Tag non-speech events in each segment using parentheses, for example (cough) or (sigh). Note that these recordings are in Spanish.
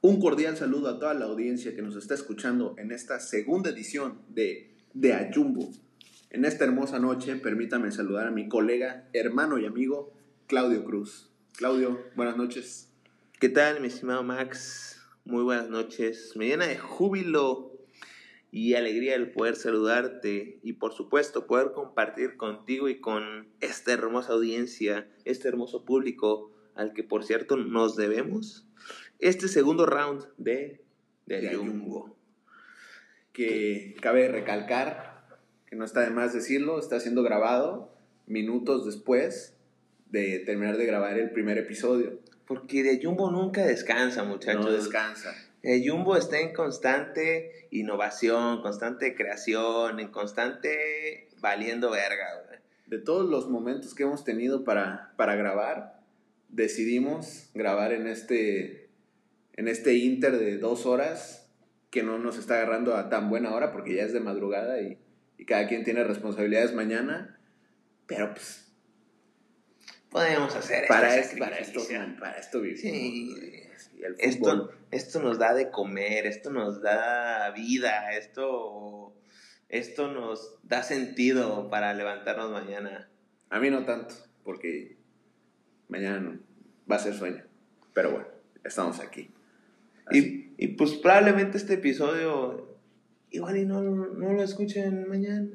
Un cordial saludo a toda la audiencia que nos está escuchando en esta segunda edición de De Ayumbo. En esta hermosa noche, permítame saludar a mi colega, hermano y amigo, Claudio Cruz. Claudio, buenas noches. ¿Qué tal, mi estimado Max? Muy buenas noches. Me llena de júbilo y alegría el poder saludarte y por supuesto poder compartir contigo y con esta hermosa audiencia, este hermoso público al que por cierto nos debemos este segundo round de, de, De Ayumbo. Que cabe recalcar, que no está de más decirlo, está siendo grabado minutos después de terminar de grabar el primer episodio. Porque de Ayumbo nunca descansa, muchachos. No descansa. Ayumbo está en constante innovación, constante creación, en constante valiendo verga, güey. De todos los momentos que hemos tenido para, para grabar, decidimos grabar en este, en este inter de dos horas que no nos está agarrando a tan buena hora porque ya es de madrugada y, y cada quien tiene responsabilidades mañana. Pero pues Podemos hacer para, este es- para esto, para esto vivimos. Sí. Esto, esto nos da de comer, esto nos da vida, esto, esto nos da sentido para levantarnos mañana. A mí no tanto, porque mañana no- va a ser sueño. Pero bueno, estamos aquí. Y, y pues probablemente este episodio igual y no, no lo escuchen mañana,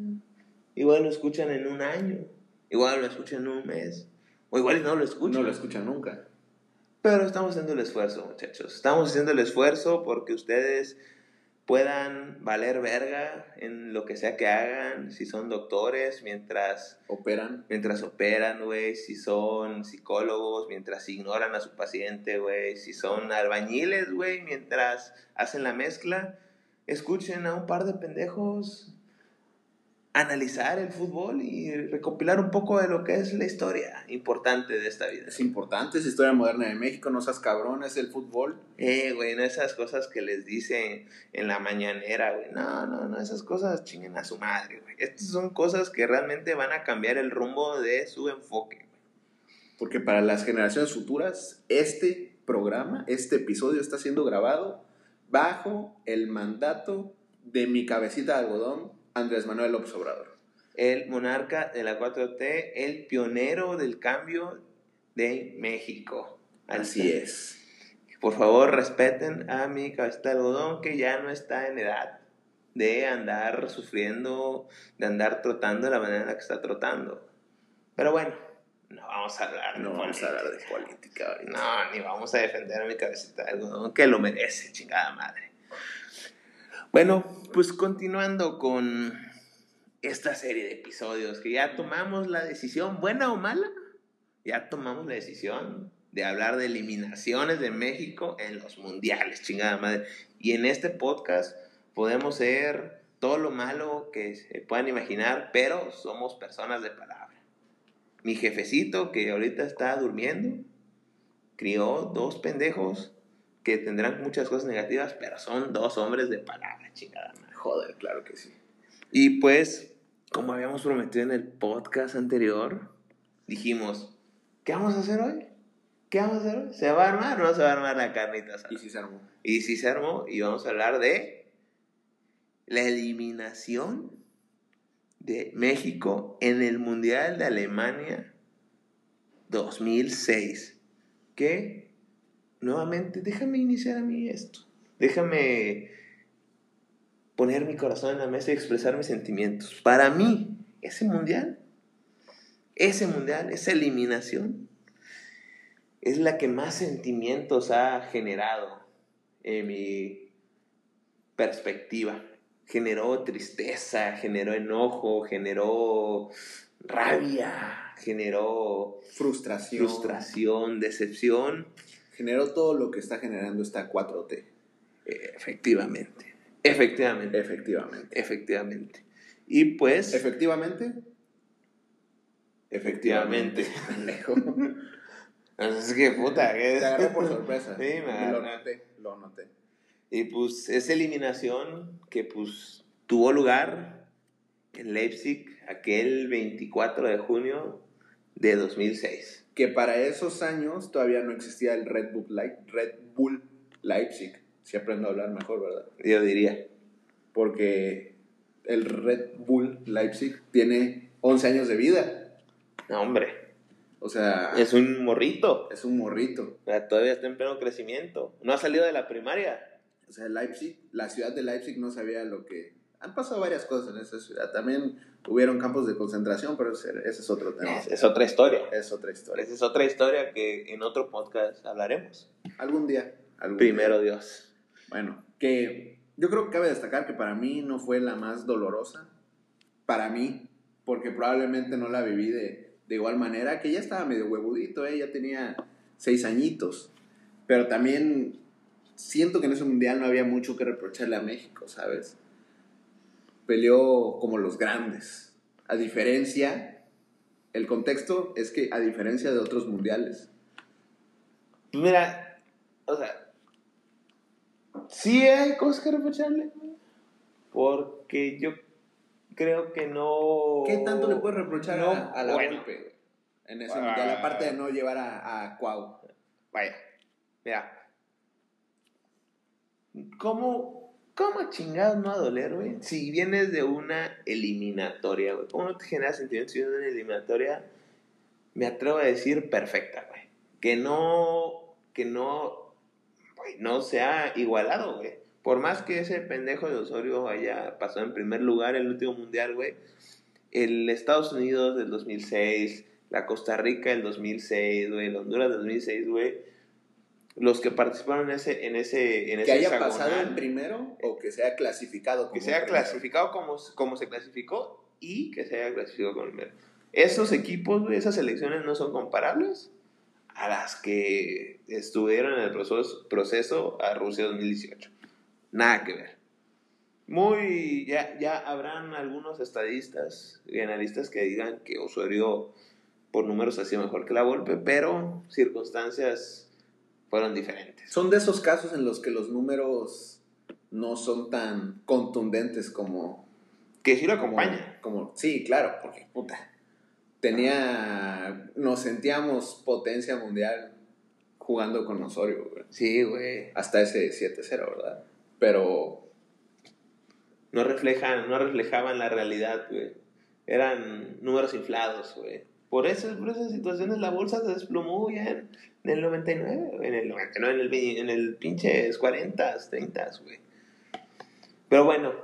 igual lo escuchan en un año, igual lo escuchan en un mes, o igual y no lo escuchan. no lo escuchan nunca. Pero estamos haciendo el esfuerzo, muchachos. Estamos haciendo el esfuerzo porque ustedes puedan valer verga en lo que sea que hagan, si son doctores, mientras, Operan. mientras operan, güey, si son psicólogos, mientras ignoran a su paciente, güey, si son albañiles, güey, mientras hacen la mezcla, escuchen a un par de pendejos analizar el fútbol y recopilar un poco de lo que es la historia importante de esta vida. Es importante, es historia moderna de México, no seas cabrón, es el fútbol. Eh, güey, no esas cosas que les dicen en la mañanera, güey. No, no, no, esas cosas chinguen a su madre, güey. Estas son cosas que realmente van a cambiar el rumbo de su enfoque, güey. Porque para las generaciones futuras, este programa, este episodio está siendo grabado bajo el mandato de mi cabecita de algodón, Andrés Manuel López Obrador. El monarca de la 4T, el pionero del cambio de México. Así es. Por favor, respeten a mi cabecita de algodón que ya no está en edad de andar sufriendo, de andar trotando de la manera en la que está trotando. Pero bueno, no vamos a hablar de No vamos a política. hablar de política ahorita. No, ni vamos a defender a mi cabecita de algodón, que lo merece, chingada madre. Bueno, pues continuando con esta serie de episodios que ya tomamos la decisión, buena o mala, ya tomamos la decisión de hablar de eliminaciones de México en los mundiales, chingada madre. Y en este podcast podemos ser todo lo malo que se puedan imaginar, pero somos personas de palabra. Mi jefecito, que ahorita está durmiendo, crió dos pendejos que tendrán muchas cosas negativas, pero son dos hombres de palabra, chingada madre. Joder, claro que sí. Y pues, como habíamos prometido en el podcast anterior, dijimos, ¿qué vamos a hacer hoy? ¿Qué vamos a hacer hoy? ¿Se va a armar o no se va a armar la carnita asada? Y si se armó. Y sí se armó y vamos a hablar de la eliminación de México en el Mundial de Alemania 2006. Que, nuevamente, déjame iniciar a mí esto. Déjame poner mi corazón en la mesa y expresar mis sentimientos. Para mí, ese Mundial, ese Mundial, esa eliminación, es la que más sentimientos ha generado en mi perspectiva. Generó tristeza, generó enojo, generó rabia, generó Frustración. frustración, decepción. Generó todo lo que está generando esta 4T. Eh, Efectivamente, efectivamente, Efectivamente. efectivamente. Y pues, Efectivamente. efectivamente. Pendejo. (laughs) Es que puta, que Te agarré por sorpresa. (laughs) Sí, me Lo noté, lo noté. Y pues esa eliminación que pues tuvo lugar en Leipzig aquel 24 de junio de 2006. Que para esos años todavía no existía el Red Bull Red Bull Leipzig. Si aprendo a hablar mejor, ¿verdad? Yo diría. Porque el Red Bull Leipzig tiene 11 años de vida. No, hombre. O sea, Es un morrito. es un morrito. O sea, Todavía está en pleno crecimiento. No ha salido de la primaria. O sea, Leipzig, la ciudad de Leipzig no sabía lo que... Han pasado varias cosas en esa ciudad. También hubieron campos de concentración, pero ese, ese es otro tema. Es, es otra historia. Es otra historia. Esa es otra historia que en otro podcast hablaremos. Algún día. algún Primero Dios. Bueno, que yo creo que cabe destacar que para mí no fue la más dolorosa. Para mí, porque probablemente no la viví de, de igual manera, que ya estaba medio huevudito, ¿eh? ya tenía seis añitos. Pero también siento que en ese mundial no había mucho que reprocharle a México, ¿sabes? Peleó como los grandes. A diferencia, el contexto es que a diferencia de otros mundiales, Mira, o sea, sí hay cosas que reprocharle. Porque yo creo que no. ¿Qué tanto le puedes reprochar No, a, a la bueno. golpe en ese Ah. mundial? Aparte de no llevar a, a Cuau. Vaya, mira. ¿Cómo, cómo chingados no a doler, güey? Si vienes de una eliminatoria, güey. ¿Cómo no te genera sentimientos si vienes de una eliminatoria? Me atrevo a decir perfecta, güey. Que no, que no, güey, no sea igualado, güey. Por más que ese pendejo de Osorio haya pasado en primer lugar el último mundial, güey. El Estados Unidos del 2006, la Costa Rica del 2006, güey, el Honduras del 2006, güey. Los que participaron en ese, en ese, en Que ese haya hexagonal, pasado en primero o que sea clasificado como que se haya primero. clasificado como, como se clasificó y que se haya clasificado como primero. Esos equipos, esas selecciones no son comparables a las que estuvieron en el proceso, proceso a Rusia 2018. Nada que ver. Muy, ya, ya habrán algunos estadistas y analistas que digan que Osorio por números ha sido mejor que la Volpe, pero circunstancias fueron diferentes. Son de esos casos en los que los números no son tan contundentes como... Que sí lo como- acompaña. Como, sí, claro, porque puta. Tenía... Nos sentíamos potencia mundial jugando con Osorio, güey. Sí, güey. Hasta ese 7-0, ¿verdad? Pero no reflejan, no reflejaban la realidad, güey. Eran números inflados, güey. Por, eso, por esas situaciones la bolsa se desplomó ya en, el 99, güey, en el 99, en el, en el pinches 40, 30, güey. Pero bueno,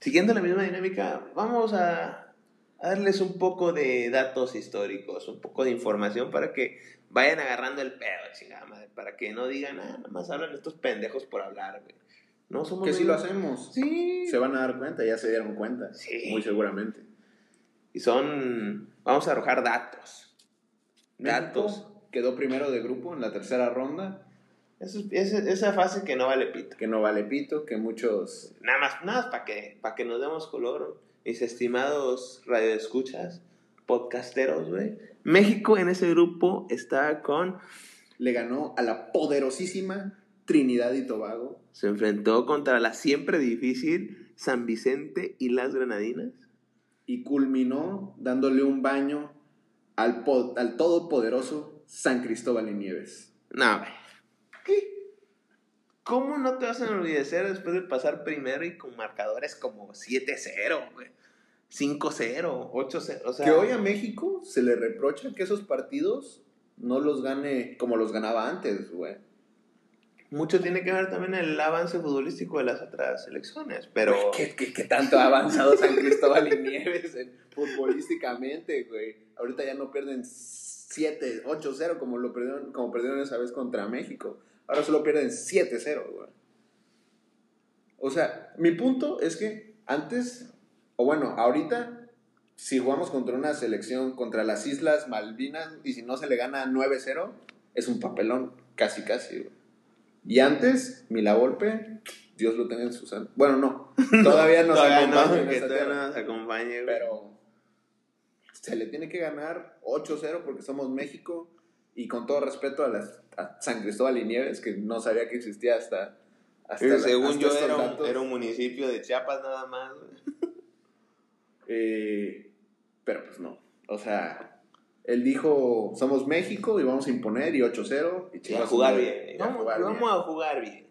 siguiendo la misma dinámica, vamos a, a darles un poco de datos históricos, un poco de información para que vayan agarrando el pedo, chingada madre, para que no digan, ah, nada más hablan estos pendejos por hablar, güey. No somos que si lo hacemos. Sí. Se van a dar cuenta, ya se dieron cuenta. Sí. Muy seguramente. Y son. Vamos a arrojar datos. Datos. México quedó primero de grupo en la tercera ronda, Eso es- esa, esa fase que no vale pito. que no vale pito, que muchos Nada más, nada más para que, para que nos demos color. Mis estimados radioescuchas, podcasteros, güey. México en ese grupo está con. le ganó a la poderosísima Trinidad y Tobago. Se enfrentó contra la siempre difícil San Vicente y las Granadinas. Y culminó dándole un baño al, al todopoderoso San Cristóbal y Nieves. No, güey. ¿Qué? ¿Cómo no te vas a enorgullecer después de pasar primero y con marcadores como 7-0, güey? 5-0, 8-0, o sea... que hoy a México se le reprocha que esos partidos no los gane como los ganaba antes, güey. Mucho tiene que ver también el avance futbolístico de las otras selecciones, pero... (laughs) ¿Qué, tanto ha avanzado San Cristóbal y Nieves en- futbolísticamente, güey? Ahorita ya no pierden 7, 8-0 como, lo perdieron, como perdieron esa vez contra México. Ahora solo pierden 7-0, güey. O sea, mi punto es que antes, o bueno, ahorita, si jugamos contra una selección, contra las Islas Malvinas, y si no se le gana 9-0, es un papelón, casi, casi, güey. Y antes, Milavolpe, Dios lo tenga en su santo. Bueno, no, (laughs) todavía nos Todavía no, acompaña en que todavía no nos acompañe, güey. pero se le tiene que ganar 8-0 porque somos México. Y con todo respeto a, las, a San Cristóbal y Nieves, que no sabía que existía hasta. hasta la- según hasta yo era un, era un municipio de Chiapas nada más, güey. Eh, pero pues no. O sea, Él dijo, somos México y vamos a imponer y 8-0. Y Y a jugar bien. a Vamos, jugar vamos bien. a jugar bien.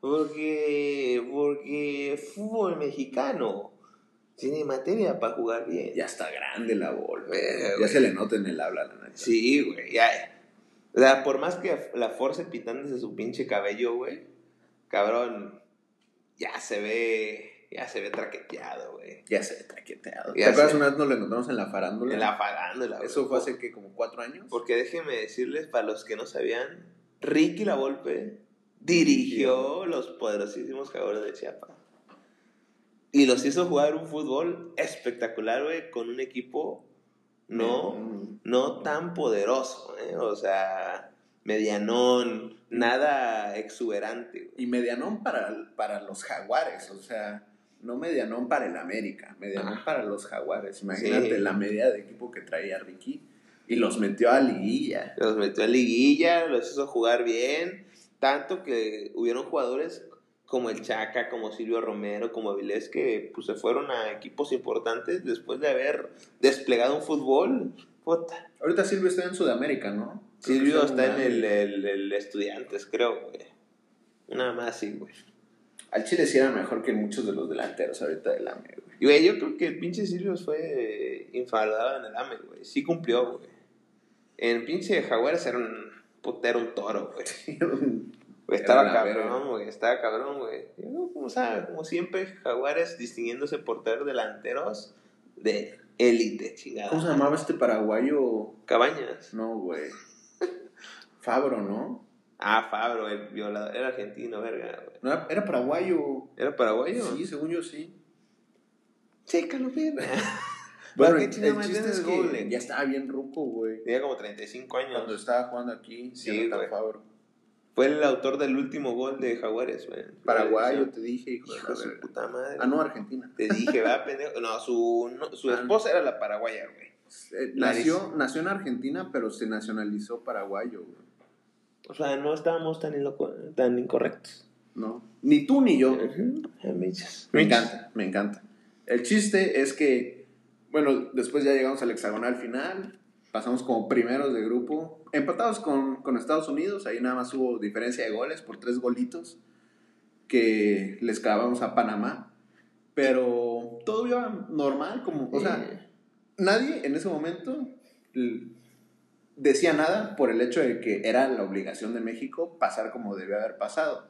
Porque, porque fútbol mexicano tiene materia para jugar bien. Ya está grande la bola. Ya se le nota en el habla, la neta. Sí, güey, ya. O sea, por más que la force pitándose su pinche cabello, güey, cabrón, ya se ve, ya se ve traqueteado, güey. Ya se ve traqueteado. Ya ¿Te acuerdas una vez nos lo encontramos en la farándula? En la farándula, güey. Eso fue hace que como cuatro años. Porque déjenme decirles, para los que no sabían, Ricky La Volpe dirigió los poderosísimos Jaguares de Chiapas. Y los hizo jugar un fútbol espectacular, güey, con un equipo no, Mm. no tan poderoso, ¿eh? O sea, medianón, nada exuberante, güey. Y medianón para, para los jaguares, o sea, no medianón para el América, medianón Ah. para los jaguares. Imagínate Sí. la media de equipo que traía Ricky y los metió a liguilla. Los metió en liguilla, los hizo jugar bien, tanto que hubieron jugadores como el Chaca, como Silvio Romero, como Avilés, que pues, se fueron a equipos importantes después de haber desplegado un fútbol. Puta. Ahorita Silvio está en Sudamérica, ¿no? Creo Silvio está en el, el, el Estudiantes, creo, güey. Una más, sí, güey. Al Chile sí era mejor que muchos de los delanteros ahorita del AME, güey. Y, güey, yo creo que el pinche Silvio fue infaltable en el AME, güey. Sí cumplió, güey. En pinche Jaguares era un putero, un toro, güey. (laughs) Estaba cabrón, güey, estaba cabrón, güey. Como, sabe, como siempre, Jaguares distinguiéndose por tener delanteros de élite, chingada. ¿Cómo se llamaba este paraguayo? Cabañas. No, güey. Fabro, ¿no? Ah, Fabro, el violador, era argentino, verga, güey. No, era, era paraguayo. ¿Era paraguayo? Sí, según yo sí. Chécalo, verga. (laughs) (laughs) Bueno, ¿Para el, chiste es que ya estaba bien ruco, güey. Tenía como 35 años. Cuando estaba jugando aquí, Sí, güey. Fabro. Fue el autor del último gol de Jaguares, güey. Paraguayo, te dije, hijo, Hijo de su puta madre. Ah, no, Argentina. Te dije, va, (laughs) pendejo. No, su, no, su Ah. esposa era la paraguaya, güey. Eh, nació, nació en Argentina, pero se nacionalizó paraguayo, güey. O sea, no estábamos tan, tan incorrectos. No. Ni tú ni yo. Me encanta, me encanta. El chiste es que, bueno, después ya llegamos al hexagonal final, pasamos como primeros de grupo, empatados con, con Estados Unidos, ahí nada más hubo diferencia de goles por tres golitos que les clavamos a Panamá, pero todo iba normal, como, o sea, nadie en ese momento decía nada por el hecho de que era la obligación de México pasar como debió haber pasado,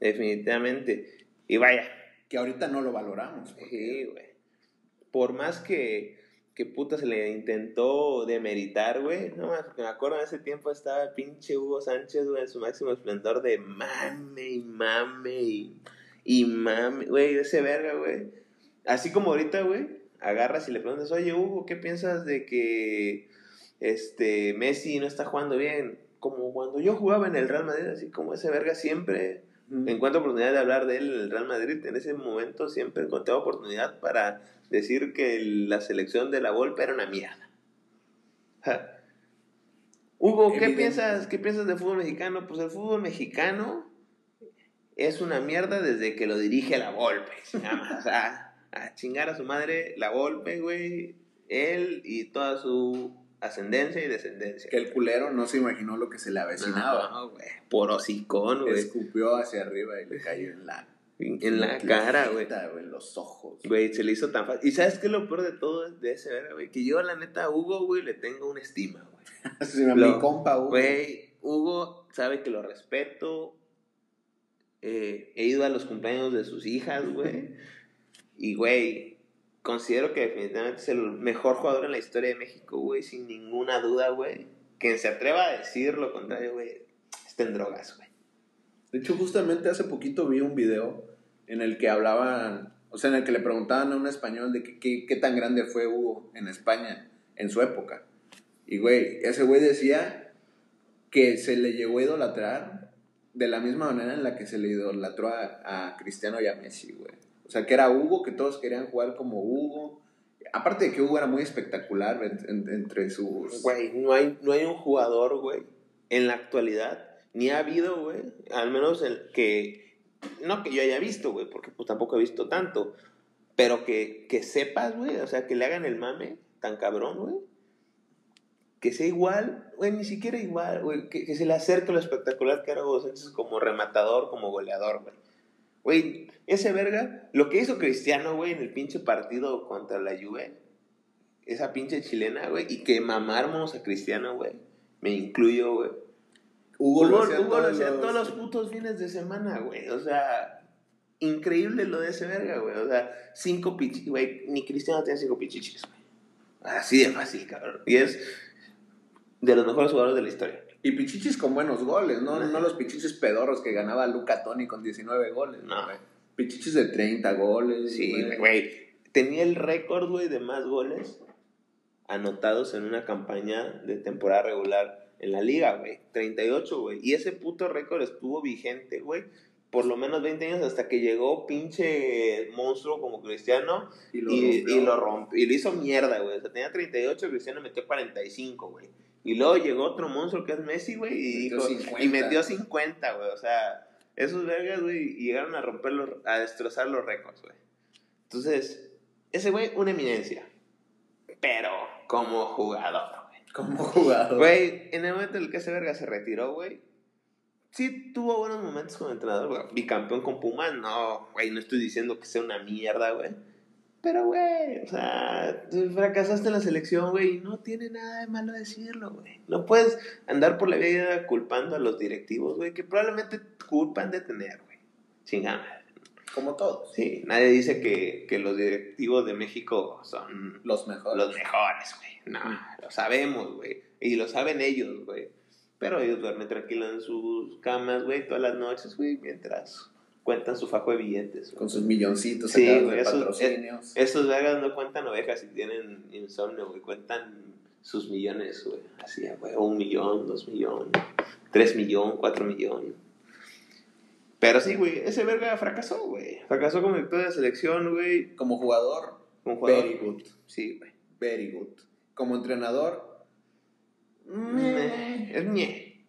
definitivamente. Y vaya, que ahorita no lo valoramos. sí, güey. Por más que, que puta se le intentó demeritar, güey. No más, me acuerdo en ese tiempo estaba el pinche Hugo Sánchez, güey, en su máximo esplendor de mame y mame y, y mame. Güey, ese verga, güey. Así como ahorita, güey, agarras y le preguntas, oye, Hugo, ¿qué piensas de que este Messi no está jugando bien? Como cuando yo jugaba en el Real Madrid, así como ese verga siempre encuentro oportunidad de hablar de él en el Real Madrid. En ese momento siempre encontré oportunidad para decir que la selección de la Volpe era una mierda. Ja. Hugo, ¿qué piensas, ¿qué piensas del fútbol mexicano? Pues el fútbol mexicano es una mierda desde que lo dirige la Volpe. O sea, a chingar a su madre la Volpe, güey. Él y toda su ascendencia y descendencia. Que el culero no se imaginó lo que se le avecinaba. No, güey. Por hocicón, güey. Escupió hacia arriba y le cayó en la, En la cara, güey. En los ojos. Güey, se le hizo tan fácil. ¿Y sabes qué es lo peor de todo de ese güey? Que yo, la neta, a Hugo, güey, le tengo una estima, güey. (laughs) Lo- mi compa, Hugo. Güey, Hugo sabe que lo respeto. Eh, he ido a los cumpleaños de sus hijas, güey. Y, güey, considero que definitivamente es el mejor jugador en la historia de México, güey, sin ninguna duda, güey. Quien se atreva a decir lo contrario, güey, está en drogas, güey. De hecho, justamente hace poquito vi un video en el que hablaban, o sea, en el que le preguntaban a un español de qué tan grande fue Hugo en España en su época. Y, güey, ese güey decía que se le llegó a idolatrar de la misma manera en la que se le idolatró a, a Cristiano y a Messi, güey. O sea, que era Hugo, que todos querían jugar como Hugo. Aparte de que Hugo era muy espectacular en- en- entre sus... Güey, no hay, no hay un jugador, güey, en la actualidad, ni ha habido, güey, al menos el que, no que yo haya visto, güey, porque pues tampoco he visto tanto, pero que, que sepas, güey, o sea, que le hagan el mame tan cabrón, güey, que sea igual, güey, ni siquiera igual, güey, que, que se le acerque lo espectacular que era Hugo Sánchez como rematador, como goleador, güey. Güey, ese verga, lo que hizo Cristiano, güey, en el pinche partido contra la Juve, esa pinche chilena, güey, y que mamáramos a Cristiano, güey, me incluyo, güey. Hugo, Hugo, lo Hugo hacía todos los putos fines de semana, güey. O sea, increíble lo de ese verga, güey. O sea, cinco pichichis, güey. Ni Cristiano tiene cinco pichichis, güey. Así de fácil, cabrón. Y es de los mejores jugadores de la historia. Y pichichis con buenos goles, ¿no? No los pichichis pedorros que ganaba Luca Toni con 19 goles. No. güey. Pichichis de 30 goles. Sí, güey. Tenía el récord, güey, de más goles anotados en una campaña de temporada regular en la liga, güey. 38, güey. Y ese puto récord estuvo vigente, güey. Por lo menos 20 años hasta que llegó pinche monstruo como Cristiano Y lo y, rompió. y lo. Y lo hizo mierda, güey. O sea, tenía 38, Cristiano metió 45, güey. Y luego llegó otro monstruo que es Messi, güey, y, Metió dijo- 50. y metió 50, güey. O sea, esos vergas, güey, llegaron a romper los, a destrozar los récords, güey. Entonces, ese güey, una eminencia. Pero como jugador, güey. Como jugador. Güey, en el momento en el que ese verga se retiró, güey, sí tuvo buenos momentos como entrenador, güey. Bicampeón con Pumas, no, güey, no estoy diciendo que sea una mierda, güey. Pero, güey, o sea, fracasaste en la selección, güey, y no tiene nada de malo decirlo, güey. No puedes andar por la vida culpando a los directivos, güey, que probablemente culpan de tener, güey. Chingada. Como todos. Sí, nadie dice que, que los directivos de México son Los mejores. los mejores, güey. No, lo sabemos, güey. Y lo saben ellos, güey. Pero ellos duermen tranquilos en sus camas, güey, todas las noches, güey, mientras cuentan su fajo de billetes. güey. Con sus milloncitos Sí, güey, de esos- patrocinios. Esos vergas no cuentan ovejas y tienen insomnio, güey. Cuentan sus millones, güey. Así, güey, un millón, dos millones, tres millones, cuatro millones. Pero sí, güey, ese verga fracasó, güey. Fracasó como director de selección, güey. Como jugador, Como jugador. very good. Sí, güey. Very good. Como entrenador, Meh, Es ñe.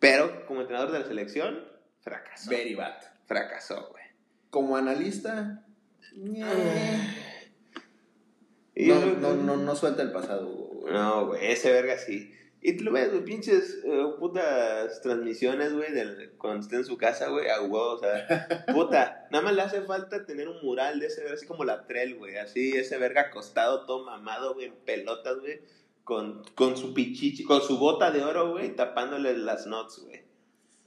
Pero como entrenador de la selección, fracasó. very bad. Fracasó, güey. Como analista, Y no, yo- no, no, no suelta el pasado. güey. No, güey, ese verga sí. Y tú lo ves, güey, pinches eh, putas transmisiones, güey, cuando esté en su casa, güey, a huevo, o sea, (laughs) puta, nada más le hace falta tener un mural de ese verga, así como la trel, güey, así, ese verga acostado, todo mamado, güey, en pelotas, güey, con, con su pichichi, con su bota de oro, güey, tapándole las nuts, güey.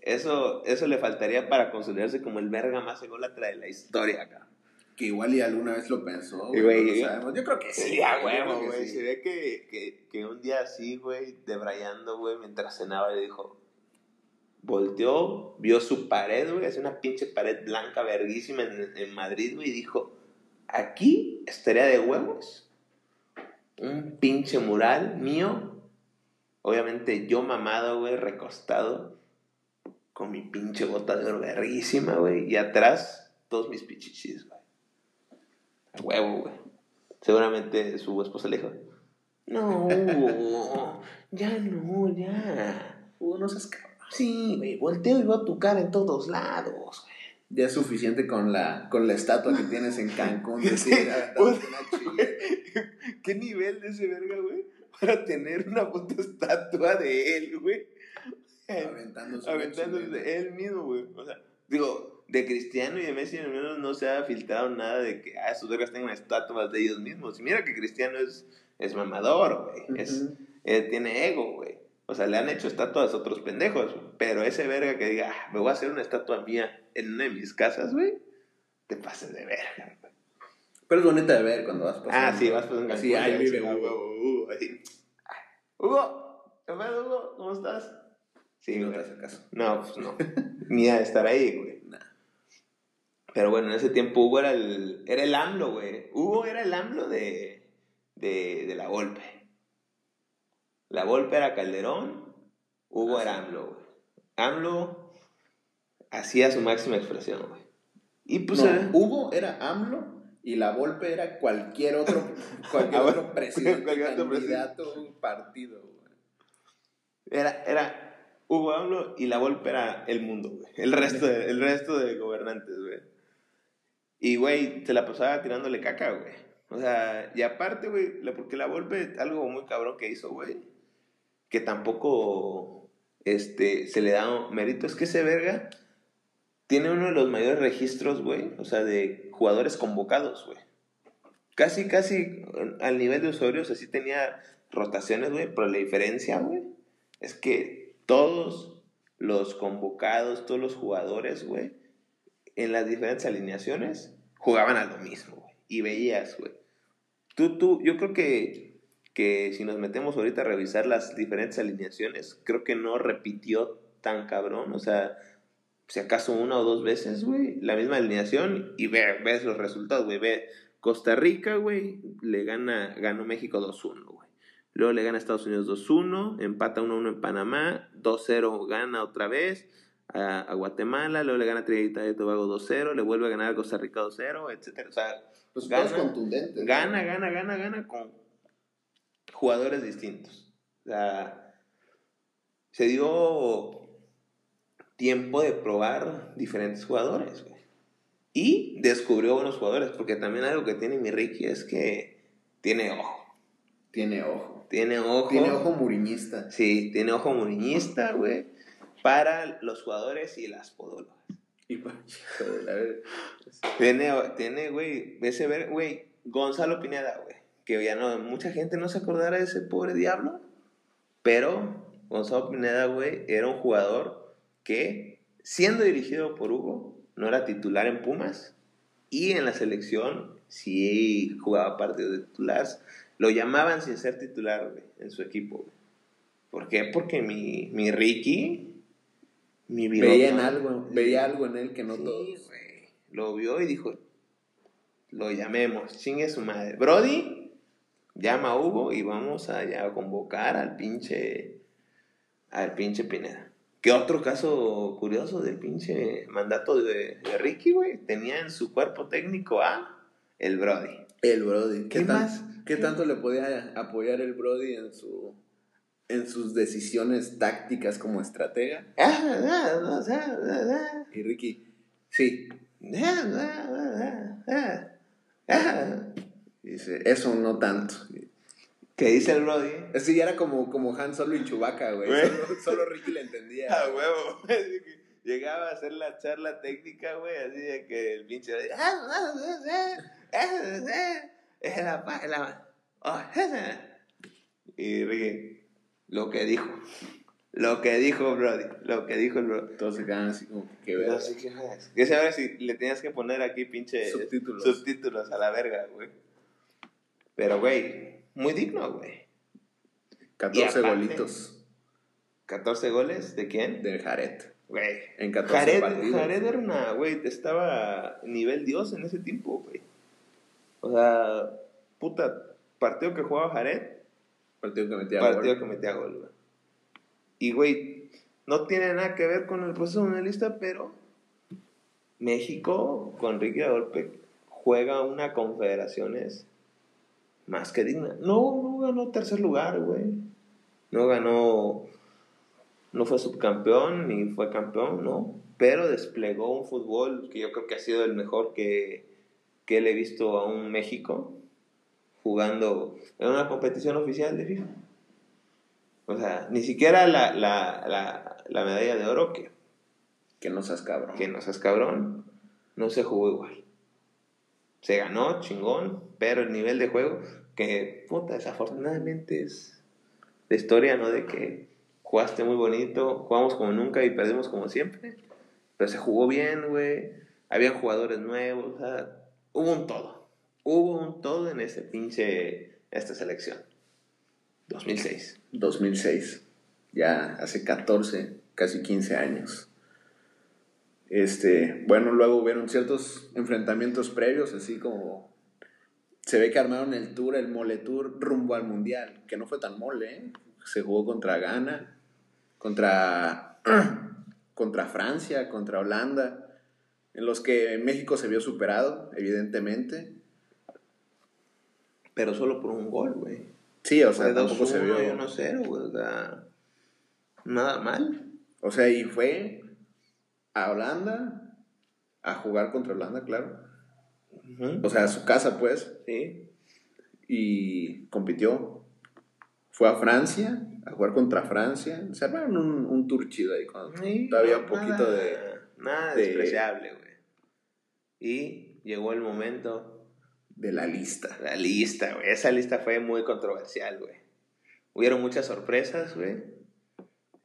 Eso, eso le faltaría para considerarse como el verga más ególatra de la historia, cabrón. Que igual y alguna vez lo pensó. Güey, güey, no lo yo- sabemos. Yo creo que sí. A huevo, güey. sí. Se ve que, que, que un día así, güey, debrayando, güey, mientras cenaba, le dijo. Volteó, vio su pared, güey, es una pinche pared blanca, verguísima en, en Madrid, güey, y dijo: Aquí estaría de huevos. Un pinche mural mío. Obviamente yo mamado, güey, recostado. Con mi pinche bota de oro verguísima, güey. Y atrás, todos mis pichichis, güey. A huevo, güey. Seguramente su esposa le dijo, no, Hugo, ya no, ya. Hugo, no seas cabrón. Sí, güey, volteo y veo tu cara en todos lados, güey. Ya es suficiente con la, con la estatua que tienes en Cancún. de (laughs) Sí. ¿Qué nivel de ese verga, güey? Para tener una puta estatua de él, güey. Aventándose Aventándose él mismo, güey. O sea, digo, de Cristiano y de Messi al menos no se ha filtrado nada de que, ah, sus vergas tengan estatuas de ellos mismos. Y mira que Cristiano es, es mamador, güey. Es, Ujú. eh, tiene ego, güey. O sea, le han hecho estatuas a otros pendejos. Pero ese verga que diga, ah, me voy a hacer una estatua mía en una de mis casas, güey. Te pases de verga, güey. Pero es bonita de ver cuando vas pasando. Ah, sí, vas pasando. Así, ahí vive Hugo. Hugo, Hugo, ¿qué pasa, Hugo? ¿Cómo estás? Sí, No te hace caso. No, pues no. Ni a estar ahí, güey. Nah. Pero bueno, en ese tiempo Hugo era el, era el AMLO, güey. Hugo era el AMLO de, de, de la Volpe. La Volpe era Calderón, Hugo Ah, era. AMLO, güey. AMLO hacía su máxima expresión, güey. Y pues... no, eh, Hugo era AMLO y la Volpe era cualquier otro, (laughs) cualquier Ah, bueno. (laughs) otro presidente, Cualquier otro candidato, partido. güey. Era, era Hugo AMLO y la Volpe era el mundo, güey. El resto de, el resto de gobernantes, güey. Y, güey, se la pasaba tirándole caca, güey. O sea, y aparte, güey, porque la Volpe, algo muy cabrón que hizo, güey, que tampoco este, se le da mérito, es que ese verga tiene uno de los mayores registros, güey, o sea, de jugadores convocados, güey. Casi, casi al nivel de usuarios, así tenía rotaciones, güey, pero la diferencia, güey, es que todos los convocados, todos los jugadores, güey, en las diferentes alineaciones, jugaban a lo mismo, güey. Y veías, güey. Tú, tú, yo creo que, que si nos metemos ahorita a revisar las diferentes alineaciones, creo que no repitió tan cabrón, o sea, si acaso una o dos veces, güey, la misma alineación y ves los resultados, güey, ve Costa Rica, güey, le gana, ganó México 2-1, güey. Luego le gana Estados Unidos 2-1, empata 1-1 en Panamá, 2-0 gana otra vez a, Guatemala, luego le gana a Trinidad y Tobago 2-0, le vuelve a ganar a Costa Rica 2-0, etc. O sea, pues gana, contundentes. Gana, gana, gana, gana con jugadores distintos. O sea, se dio tiempo de probar diferentes jugadores, güey. Y descubrió buenos jugadores, porque también algo que tiene mi Ricky es que tiene ojo. Tiene ojo. Tiene ojo. Tiene ojo muriñista. Sí, tiene ojo muriñista, güey, para los jugadores y las podólogas. Y para Tiene, tiene, güey, ese ver, güey, Gonzalo Pineda, güey, que ya no, mucha gente no se acordará de ese pobre diablo, pero Gonzalo Pineda, güey, era un jugador que, siendo dirigido por Hugo, no era titular en Pumas y en la selección sí jugaba partidos de titulares. Lo llamaban sin ser titular, en su equipo, ¿Por qué? Porque mi, mi Ricky, mi veía en algo, veía algo en él que no todos. Lo vio y dijo, lo llamemos, chingue su madre. Brody, llama a Hugo y vamos a, a convocar al pinche, al pinche Pineda. ¿Qué otro caso curioso del pinche mandato de, Ricky, güey? Tenía en su cuerpo técnico a el Brody. El Brody. ¿Qué, más? ¿Qué, tanto le podía apoyar el Brody en su en sus decisiones tácticas como estratega? y Ricky, sí. Dice, eso no tanto. ¿Qué dice el Brody? Sí, era como, como Han Solo y Chewbacca, güey. Solo, Ricky le entendía. (laughs) A huevo. Llegaba a hacer la charla técnica, güey, así de que el pinche... (laughs) (laughs) Y Ricky, lo que dijo. Lo que dijo Brody, lo que dijo el Brody. Todos se quedan así como que ver. No sé qué Que saber si le tenías que poner aquí pinche subtítulos, subtítulos a la verga, güey. Pero, güey, muy digno, güey. 14 golitos. 14 goles, ¿de quién? De Jared. Güey. En 14 Jared, partidos. Jared era una, güey, estaba nivel Dios en ese tiempo, güey. O sea, puta, partido que jugaba Jared. Partido que metía gol. Partido que metía gol, güey. Y, güey, no tiene nada que ver con el proceso mundialista, pero México, con Ricky Golpe, juega una confederaciones más que digna. No, no ganó tercer lugar, güey. No ganó, no fue subcampeón ni fue campeón, no. Pero desplegó un fútbol que yo creo que ha sido el mejor que, que le he visto a un México jugando en una competición oficial de FIFA. O sea, ni siquiera la, la, la, medalla de oro que... Que no seas cabrón. Que no seas cabrón. No se jugó igual se ganó, chingón, pero el nivel de juego, que puta, desafortunadamente es la historia, ¿no? De que jugaste muy bonito, jugamos como nunca y perdimos como siempre, pero se jugó bien, güey, había jugadores nuevos, o sea, hubo un todo, hubo un todo en ese pinche, esta selección. 2006. 2006, ya hace 14, casi 15 años. Este, bueno, luego hubieron ciertos enfrentamientos previos, así como se ve que armaron el tour, el mole tour rumbo al mundial, que no fue tan mole, ¿eh? se jugó contra Ghana, contra, (clears throat) contra Francia, contra Holanda, en los que México se vio superado, evidentemente. Pero solo por un gol, güey. Sí, o sea, tampoco se vio. 1-0, güey. nada mal. O sea, y fue a Holanda, a jugar contra Holanda, claro. O sea, a su casa, pues. Sí. y compitió. Fue a Francia, a jugar contra Francia. Se armaron un, un tour chido ahí. Cuando Sí, todavía no, un poquito nada- de... Nada de- despreciable, güey. Y llegó el momento, de la lista. la lista, güey. Esa lista fue muy controversial, güey. Hubieron muchas sorpresas, güey.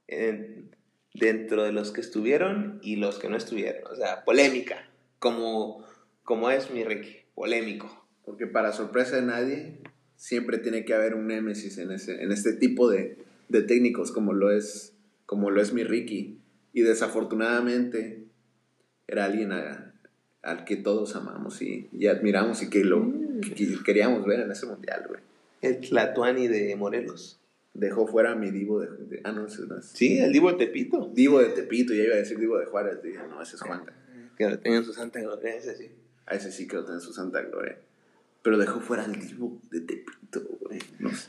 en- Dentro de los que estuvieron y los que no estuvieron. O sea, polémica. Como, como es mi Ricky. Polémico. Porque para sorpresa de nadie, siempre tiene que haber un némesis en, ese, en este tipo de, de técnicos como lo, es, como lo es mi Ricky. Y desafortunadamente era alguien a- al que todos amamos y, y admiramos y que lo que- que queríamos ver en ese mundial, güey. El Tlatuani de Morelos. Dejó fuera a mi Divo de... de- ah, no, ese no es. Sí, el Divo de Tepito. Divo de Tepito, ya iba a decir Divo de Juárez. Dije, no, ese es Juan. Que lo tengan su santa gloria, ese sí. A ese sí que lo tiene en su santa gloria. Pero dejó fuera al Divo de Tepito, güey. No sé.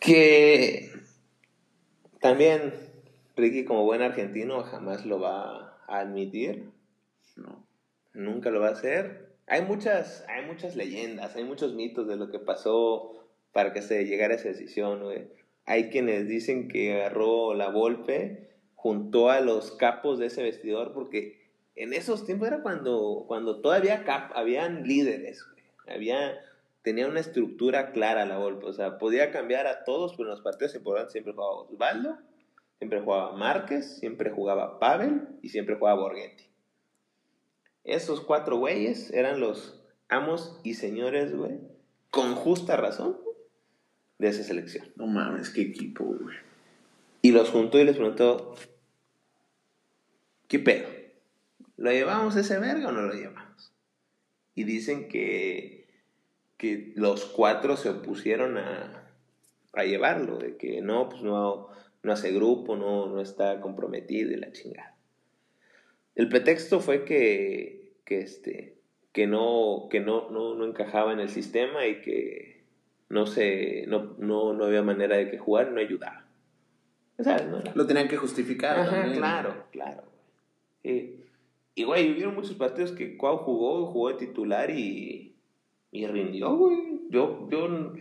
Que también Ricky como buen argentino jamás lo va a admitir, No. Nunca lo va a hacer. Hay muchas, hay muchas leyendas, hay muchos mitos de lo que pasó para que se llegara a esa decisión. Hay quienes dicen que agarró la golpe, juntó a los capos de ese vestidor, porque en esos tiempos era cuando, cuando todavía cap, habían líderes. Había, tenía una estructura clara la golpe, o sea, podía cambiar a todos, pero en los partidos importantes siempre jugaba Osvaldo, siempre jugaba Márquez, siempre jugaba Pavel y siempre jugaba Borghetti. Esos cuatro güeyes eran los amos y señores, güey, con justa razón, de esa selección. No mames, qué equipo, güey. Y los juntó y les preguntó, ¿qué pedo? ¿Lo llevamos ese verga o no lo llevamos? Y dicen que, que los cuatro se opusieron a, a llevarlo, de que no, pues no, no hace grupo, no, no está comprometido y la chingada. El pretexto fue que, que, este, que, no, que no, no, no encajaba en el sistema y que no, se, no, no, no había manera de que jugar no ayudaba. ¿Sabes? No? Lo tenían que justificar. Ajá, también. claro, claro. Sí. Y, güey, hubieron muchos partidos que Cuau jugó, jugó de titular y, y rindió, güey. Yo, yo,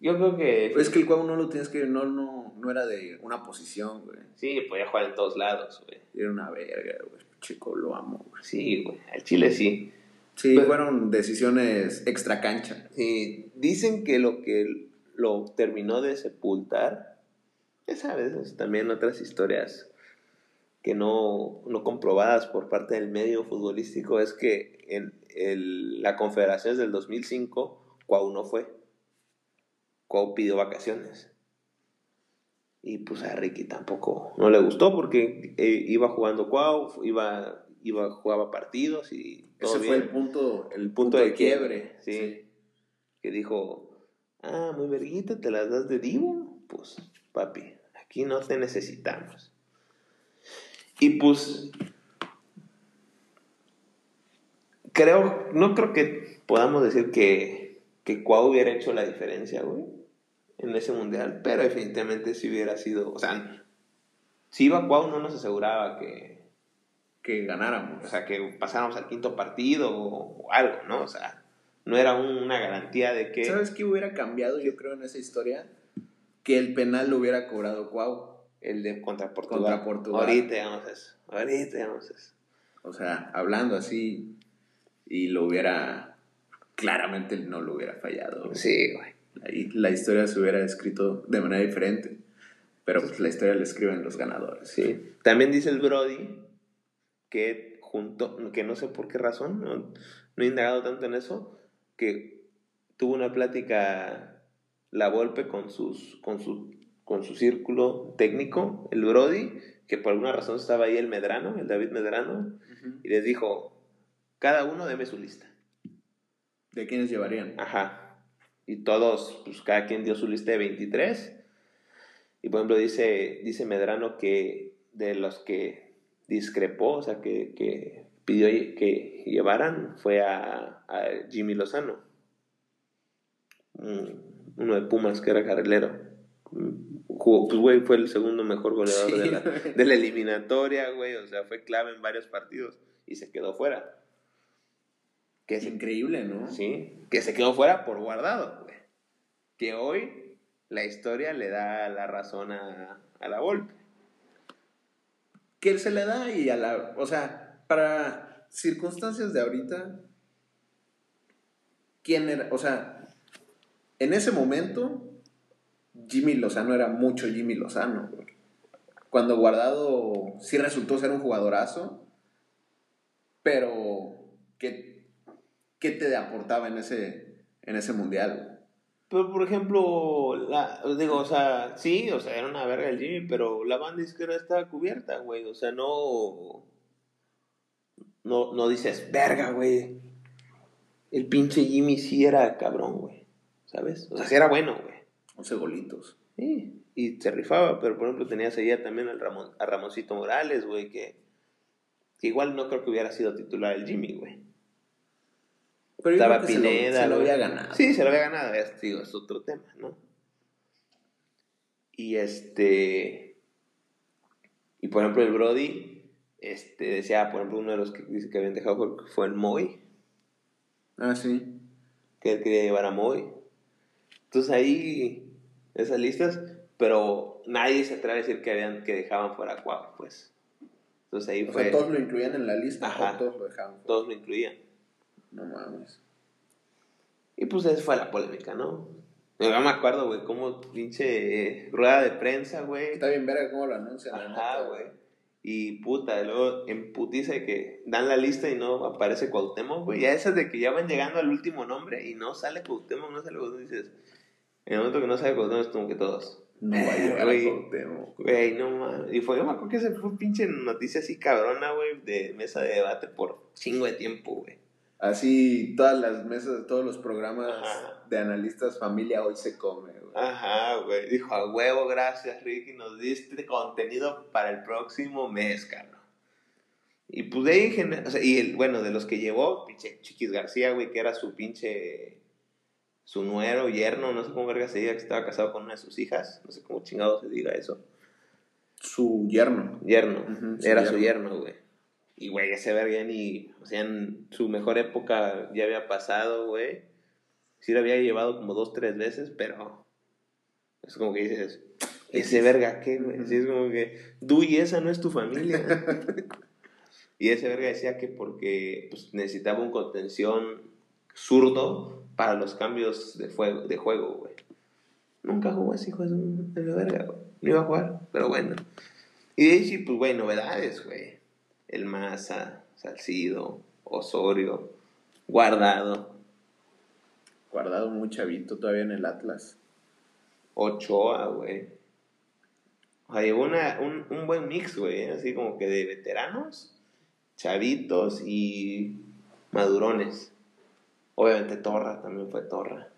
yo creo que Pues es que el Cuau no lo tienes que. No, no, no era de una posición, güey. sí, podía jugar en todos lados, güey. Era una verga, güey. Chico, lo amo, güey. Sí, güey, al Chile sí. Sí, Pero- fueron decisiones extra cancha. Sí, dicen que lo que lo terminó de sepultar, ya sabes, es también otras historias que no, no comprobadas por parte del medio futbolístico, es que en el, la Confederación del 2005, Cuau no fue. Cuau pidió vacaciones. Y pues a Ricky tampoco no le gustó porque eh, iba jugando Cuau, iba, iba, jugaba partidos y todo Ese bien fue el punto, el punto de quiebre, sí. Que dijo, ah, muy verguita, te las das de divo. Pues, papi, aquí no te necesitamos. Y pues, creo, no creo que podamos decir que, que Cuau hubiera hecho la diferencia, güey, en ese mundial, pero definitivamente si hubiera sido, o sea, si iba Cuau no nos aseguraba que, Que ganáramos. o sea, que pasáramos al quinto partido o, o algo, ¿no? O sea, no era un- una garantía de que... ¿Sabes qué hubiera cambiado, yo creo, en esa historia? Que el penal lo hubiera cobrado Cuau. El de contra Portugal. Contra Portugal. Ahorita llegamos a eso. Ahorita llegamos a eso. O sea, hablando así. Y lo hubiera. Claramente no lo hubiera fallado. Sí, güey. Ahí la historia se hubiera escrito de manera diferente. Pero pues la historia la escriben los ganadores. Sí. También dice el Brody que junto, que no sé por qué razón, no, no he indagado tanto en eso, que tuvo una plática la Volpe con sus, con su, con su círculo técnico, el Brody, que por alguna razón estaba ahí el Medrano, el David Medrano, Ujú. y les dijo, cada uno deme su lista. ¿De quiénes llevarían? Ajá. Y todos, pues cada quien dio su lista de 23. Y por ejemplo dice, dice Medrano que de los que discrepó, o sea, que, que pidió que llevaran, fue a, a Jimmy Lozano. Un- Uno de Pumas que era carrilero. Jugó, pues güey, fue el segundo mejor goleador Sí, de, la, de la eliminatoria, güey. O sea, fue clave en varios partidos y se quedó fuera. Que Es increíble, ¿no? sí, que se quedó fuera por guardado, güey. Que hoy la historia le da la razón a, a la Volpe. Que él se le da y a la. O sea, para circunstancias de ahorita. ¿Quién era? O sea, en ese momento, Jimmy Lozano era mucho Jimmy Lozano, güey. Cuando Guardado sí resultó ser un jugadorazo, pero ¿qué, qué te aportaba en ese, en ese mundial? Pero, por ejemplo, la, digo, o sea, sí, o sea, era una verga el Jimmy, pero la banda izquierda estaba cubierta, güey. O sea, no. No, no dices, verga, güey. El pinche Jimmy sí era cabrón, güey. ¿Sabes? O sea, sí era bueno, güey. 11 golitos. Sí, y se rifaba, pero por ejemplo tenías allá también al Ramon, a Ramoncito Morales, güey, que, que igual no creo que hubiera sido titular el Jimmy, güey. Pero yo Estaba creo que se lo- Pineda. se lo, había ganado. Sí, se lo había ganado, es, digo, es otro tema, ¿no? Y este. Y por ejemplo, el Brody, este, decía, por ejemplo, uno de los que dice que habían dejado fue, fue el Moy, Ah, sí. que él quería llevar a Moy. Entonces ahí, esas listas, pero nadie se atreve a decir que, habían, que dejaban fuera a Cuau, pues. Entonces ahí O fue, sea, todos lo incluían en la lista Ajá. o todos lo dejaban. fuera? todos lo incluían. No mames. Y pues esa fue la polémica, ¿no? Yo me acuerdo, güey, cómo pinche rueda de prensa, güey. Está bien verga cómo lo anuncian. Ajá, güey. Y puta, luego en putiza de que dan la lista y no aparece Cuauhtémoc, güey. Ya esas de que ya van llegando al último nombre y no sale Cuauhtémoc, no sale Cuauhtémoc, dices... En el momento que no sale Cuauhtémoc es como que todos... No va a llegar a. Cuauhtémoc. Güey, no mames. Y fue, yo me acuerdo que se fue pinche noticia así cabrona, güey, de mesa de debate por chingo de tiempo, güey. Así todas las mesas, todos los programas Ajá. de analistas familia hoy se come, güey. Ajá, güey. Dijo, a huevo, gracias, Ricky. Nos diste contenido para el próximo mes, cabrón. Y pues de ahí, en general- o sea, y el, bueno, de los que llevó, pinche Chiquis García, güey, que era su pinche, su nuero, yerno, no sé cómo verga se diga, que estaba casado con una de sus hijas. No sé cómo chingado se diga eso. Su yerno. Yerno. Era su yerno, güey. Y, güey, ese verga ni, o sea, en su mejor época ya había pasado, güey. Sí lo había llevado como dos, tres veces, pero es como que dices, ese verga, ¿qué, güey? Sí, es como que, du y esa no es tu familia. (laughs) y ese verga decía que porque pues, necesitaba un contención zurdo para los cambios de, fuego, de juego, güey. Nunca jugó ese hijo de la verga, güey. No iba a jugar, pero bueno. Y de ahí sí, pues, güey, novedades, güey. El Maza, Salcido, Osorio, Guardado, Guardado muy chavito todavía en el Atlas. Ochoa, güey. O sea, llevó una, un, un buen mix, güey, ¿eh? así como que de veteranos, chavitos y madurones. Obviamente Torra también fue Torra.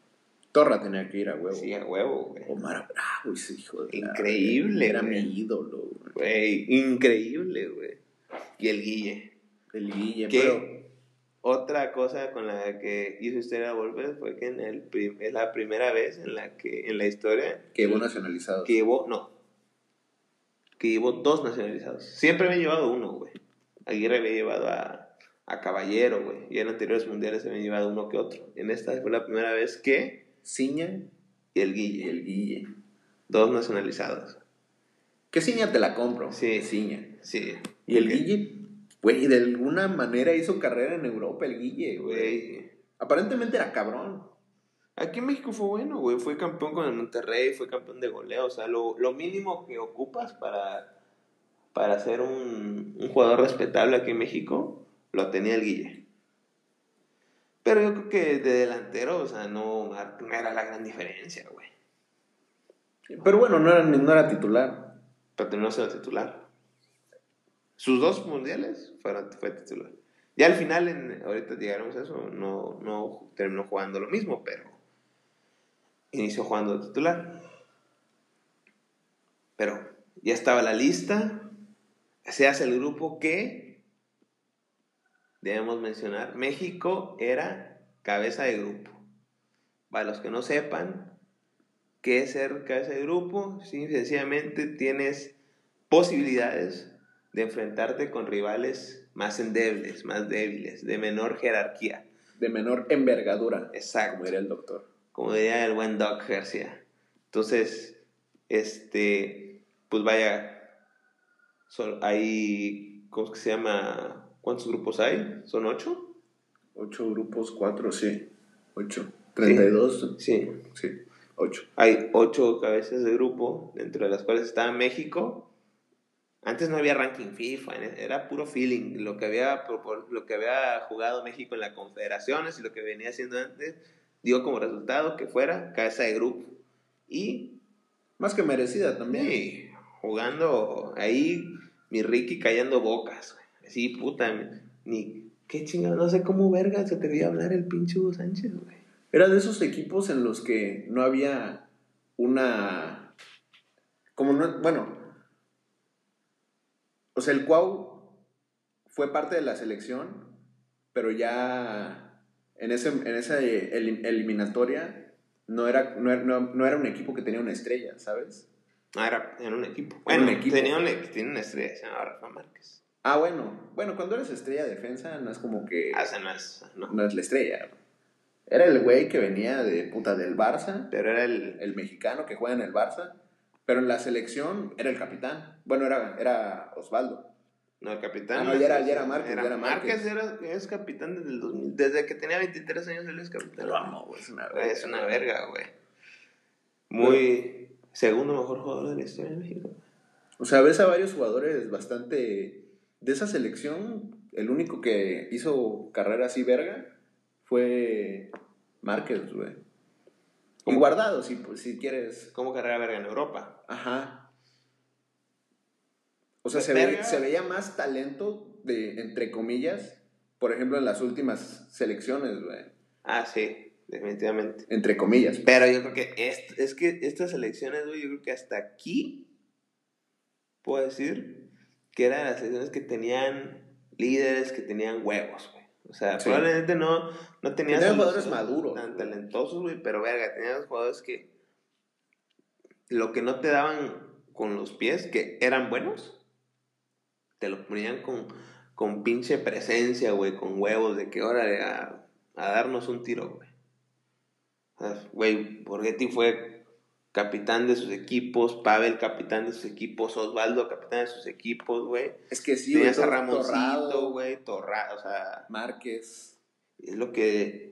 Torra tenía que ir a huevo. Sí, a huevo, güey. Omar Bravo, ese hijo de la- Increíble, Era güey. mi ídolo, güey. Güey, increíble, güey. Y el Guille. El Guille, ¿Qué? pero Otra cosa con la que hizo historia Volver fue que en el prim- es la primera vez en la que en la historia que hubo nacionalizado. que llevó no que llevó dos nacionalizados. Siempre había llevado uno, güey. Aguirre había llevado a, a Caballero, güey. Y en anteriores mundiales había llevado uno que otro. En esta fue la primera vez que Ciña y el y Guille, el Guille. dos nacionalizados. Que Ciña te la compro. Sí. Ciña. Sí. Y el. Guille, güey, de alguna manera hizo carrera en Europa el Guille, güey. Güey. Aparentemente era cabrón. Aquí en México fue bueno, güey. Fue campeón con el Monterrey, fue campeón de goleo. O sea, lo, lo mínimo que ocupas para, para ser un, un jugador respetable aquí en México, lo tenía el Guille. Pero yo creo que de delantero, o sea, no, no era la gran diferencia, güey. Pero bueno, no era, no era titular. Pero terminó siendo titular. Sus dos mundiales fueron, fue titular. Ya al final, en, ahorita llegaremos a eso, no, no terminó jugando lo mismo, pero inició jugando de titular. Pero ya estaba la lista, se hace el grupo que, debemos mencionar, México era cabeza de grupo. Para los que no sepan, ¿qué es ser cabeza de grupo? Sencillamente tienes posibilidades de enfrentarte con rivales más endebles, más débiles, de menor jerarquía. de menor envergadura. Exacto. Como diría el doctor. Como diría el buen Doc García. Entonces, este, pues vaya, son, hay, ¿cómo es que se llama? ¿Cuántos grupos hay? ¿Son ocho? Ocho grupos, cuatro, sí. Ocho. Treinta y dos. Sí. Sí, ocho. Hay ocho cabezas de grupo, dentro de las cuales está México. Antes no había ranking FIFA, era puro feeling. Lo que había, lo que había jugado México en las confederaciones y lo que venía haciendo antes dio como resultado que fuera cabeza de grupo. Y. Más que merecida también. Sí, jugando ahí, mi Ricky callando bocas. Sí, puta, ni. ¿Qué chingado? No sé cómo verga se te a hablar el pinche Hugo Sánchez, güey. Era de esos equipos en los que no había una. Como no. Bueno. O sea, el Cuau fue parte de la selección, pero ya en, ese, en esa eliminatoria no era, no, era un equipo que tenía una estrella, ¿sabes? Ah, era, era un equipo. Bueno, un equipo. Tenía, una, una estrella, se llamaba Rafa Márquez. Ah, bueno. Bueno, cuando eres estrella de defensa, no es como que. Ah, no es. No. no es la estrella. Era el güey que venía de puta del Barça. Pero era el... El mexicano que juega en el Barça. Pero en la selección era el capitán. Bueno, era, era Osvaldo. No, el capitán. Ah, no, ya era, ya era Márquez. Era, Márquez, era, es capitán desde el 2000. Desde que tenía 23 años él es capitán. Lo amo, güey. Es una verga. Es una verga, güey. Muy... segundo mejor jugador de la historia de México. O sea, ves a varios jugadores bastante... De esa selección, el único que hizo carrera así verga fue Márquez, güey. Y guardado, si, pues, si quieres. Como carrera verga en Europa. Ajá. O sea, se, se, veía más talento, de, entre comillas, por ejemplo, en las últimas selecciones, güey. Ah, sí, definitivamente. Entre comillas. Pero yo creo que es, es que estas selecciones, güey, yo creo que hasta aquí puedo decir que eran las selecciones que tenían líderes, que tenían huevos, güey. O sea, probablemente no, no tenías jugadores maduros. Tan talentosos, güey, pero verga, tenías jugadores que lo que no te daban con los pies, que eran buenos, te lo ponían con, con pinche presencia, güey, con huevos, de que hora a, a darnos un tiro, güey. Güey, Borghetti fue capitán de sus equipos, Pavel capitán de sus equipos, Osvaldo capitán de sus equipos, güey. Es que sí, Tenías a Ramoncito, güey, Torrado, o sea... Márquez. Es lo que...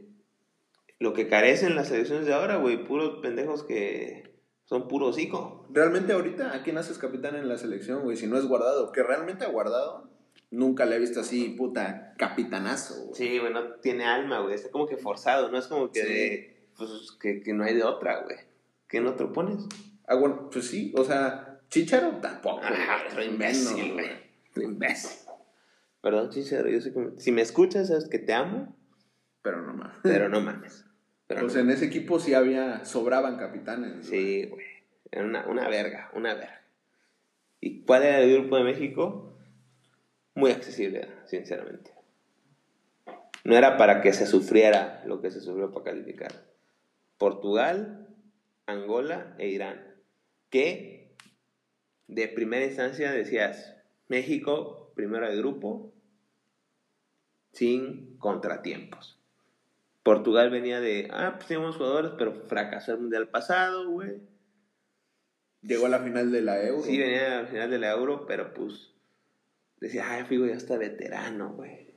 Lo que carecen las selecciones de ahora, güey, puros pendejos que son puros hocico. Realmente ahorita, ¿a quién haces capitán en la selección, güey? Si no es guardado, que realmente ha guardado, nunca le he visto así, puta, capitanazo, güey. Sí, güey, no tiene alma, güey, está como que forzado, no es como que, pues, que, que no hay de otra, güey. ¿Qué no te lo pones? Ah, bueno, pues sí, o sea, Chicharo tampoco. Ajá, otro imbécil, güey. Imbécil. Perdón, Chicharo, yo sé que... Si me escuchas, sabes que te amo. Pero no mames. Pero no mames. Pero sea, en ese equipo sí había... Sobraban capitanes. Sí, güey. Era una, una verga, una verga. ¿Y cuál era el grupo de México? Muy accesible, sinceramente. No era para que se sufriera lo que se sufrió para calificar. Portugal, Angola e Irán. Que de primera instancia decías, México, primero de grupo, sin contratiempos. Portugal venía de, ah, pues tenemos jugadores, pero fracasó el mundial pasado, güey. Llegó a la final de la Euro. Sí, venía a la final de la Euro, pero pues decía, ay, Figo ya está veterano, güey.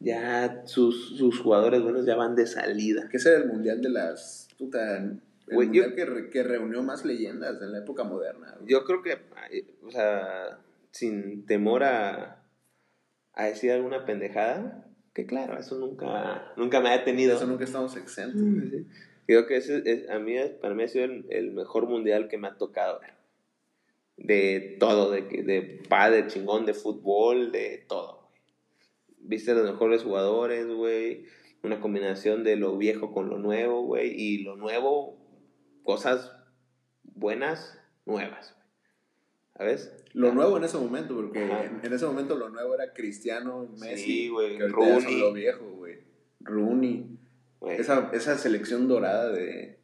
Ya sus, sus jugadores buenos ya van de salida. Que ese era el mundial de las puta el que, reunió más leyendas en la época moderna. Yo creo que, o sea, sin temor a, a decir alguna pendejada, que claro, eso nunca, nunca me ha tenido. Eso nunca estamos exentos. Creo que ese es, a mí, para mí ha sido el, mejor mundial que me ha tocado ver. De todo, de, de padre, chingón, de fútbol, de todo. Viste los mejores jugadores, güey. Una combinación de lo viejo con lo nuevo, güey. Y lo nuevo cosas buenas, nuevas. ¿Sabes? Lo nuevo en ese momento, porque en, ese momento lo nuevo era Cristiano, Messi. Sí, güey. Rooney. lo viejo, güey. Rooney. Esa, esa selección dorada de,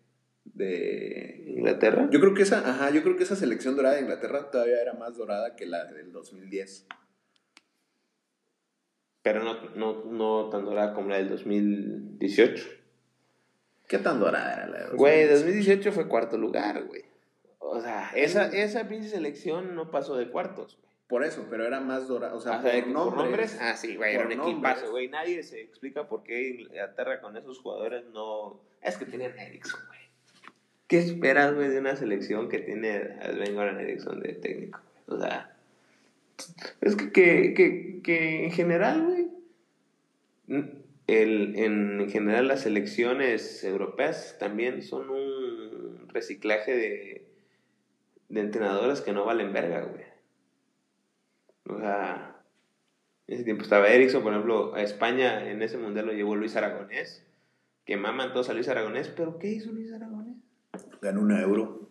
de Inglaterra. Yo creo que esa, ajá, yo creo que esa selección dorada de Inglaterra todavía era más dorada que la del 2010. pero no, no, no tan dorada como la del 2018. ¿Qué tan dorada era la de Güey, 2018 fue cuarto lugar, güey. O sea, esa, esa pinche selección no pasó de cuartos, güey. Por eso, pero era más dorada. O sea, O sea, por por nombres. Ah, sí, güey, era un equipazo, güey. Nadie se explica por qué Inglaterra con esos jugadores no. Es que tenían a Ericsson, güey. ¿Qué esperas, güey, de una selección que tiene a Sven Goran Eriksson de técnico? güey? O sea. Es que, que, que, que en general, güey. El, en general, las selecciones europeas también son un reciclaje de, de entrenadores que no valen verga, güey. O sea, en ese tiempo estaba Erickson, por ejemplo, a España en ese mundial lo llevó Luis Aragonés, que maman todos a Luis Aragonés, pero ¿qué hizo Luis Aragonés? Ganó un euro.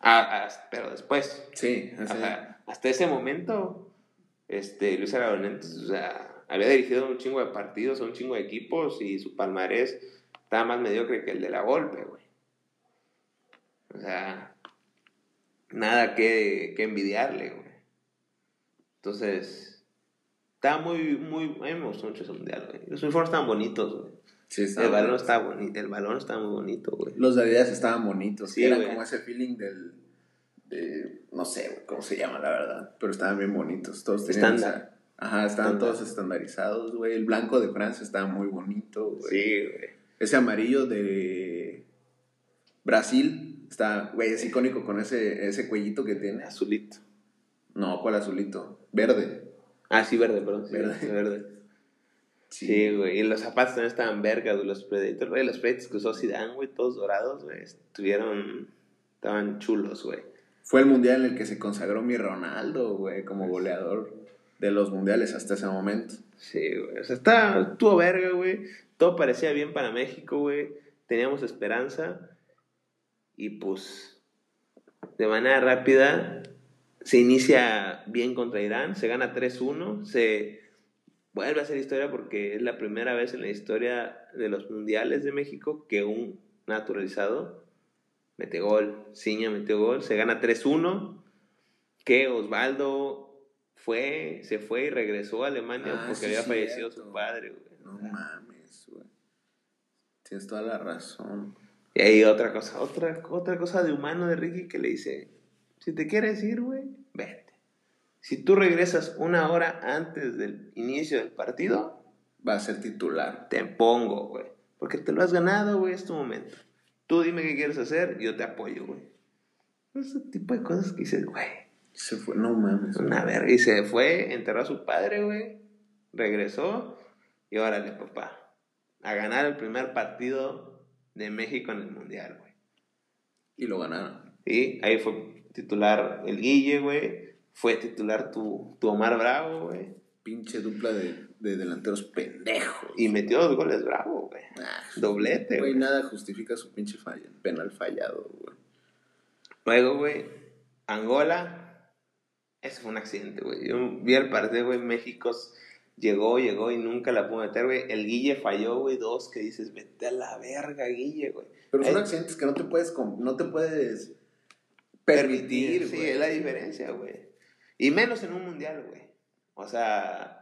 Ah, ah, pero después, Sí, o así. sea, hasta ese momento, este, Luis Aragonés, o sea, había dirigido un chingo de partidos, a un chingo de equipos y su palmarés estaba más mediocre que el de la golpe, güey. O sea, nada que, que envidiarle, güey. Entonces, estaba muy, muy, a mí me gustó mucho ese mundial, güey. Los uniformes estaban bonitos, güey. Sí, El balón estaba bonito, el balón estaba muy bonito, güey. Los de Adidas estaban bonitos. Sí, Era güey. como ese feeling del. De, no sé güey, cómo se llama, la verdad. Pero estaban bien bonitos. Todos tenían Estándar. esa- Ajá, estaban Estándar. todos estandarizados, güey. El blanco de Francia estaba muy bonito, güey. Sí, güey. Ese amarillo de Brasil está, güey, es icónico con ese, ese cuellito que tiene. Azulito. No, ¿cuál azulito? Verde. Ah, sí, verde, perdón. sí, Verde. verde. (laughs) Sí, güey. Y los zapatos también estaban vergas, güey. Los Predators, güey. Los Predators que usó Zidane, güey. Todos dorados, güey. Estuvieron... Estaban chulos, güey. Fue el mundial en el que se consagró mi Ronaldo, güey, como goleador de los mundiales hasta ese momento. Sí, güey. O sea, estaba... Estuvo verga, güey. Todo parecía bien para México, güey. Teníamos esperanza. Y pues... De manera rápida... Se inicia bien contra Irán. Se gana 3-1. Se... Vuelve a ser historia porque es la primera vez en la historia de los mundiales de México que un naturalizado mete gol. Ciña metió gol. Se gana 3-1. Que Osvaldo fue, se fue y regresó a Alemania Ah, porque sí, había cierto. fallecido su padre, güey. No mames, güey. Tienes toda la razón. Y ahí otra cosa, otra, otra cosa de humano de Ricky que le dice, si te quieres ir, güey, vete. Si tú regresas una hora antes del inicio del partido, Va a ser titular. te pongo, güey. Porque te lo has ganado, güey, es tu momento. Tú dime qué quieres hacer, yo te apoyo, güey. Ese tipo de cosas que dices, güey, Se fue, no mames. una verga. Y se fue, enterró a su padre, güey. Regresó. Y órale, papá. A ganar el primer partido de México en el Mundial, güey. Y lo ganaron. Y ahí fue titular el Guille, güey. Fue titular tu, tu Omar Bravo, güey. Pinche dupla de, de delanteros pendejos. Y metió dos goles Bravo, güey. Ah, Doblete, güey, nada justifica su pinche falla, penal fallado, güey. Luego, güey, Angola. Ese fue un accidente, güey. Yo vi el partido, güey. México llegó, llegó y nunca la pudo meter, güey. El Guille falló, güey. Dos que dices, vete a la verga, Guille, güey. Pero son accidentes que no te puedes, no te puedes permitir, Sí, es la diferencia, güey. Y menos en un mundial, güey. O sea,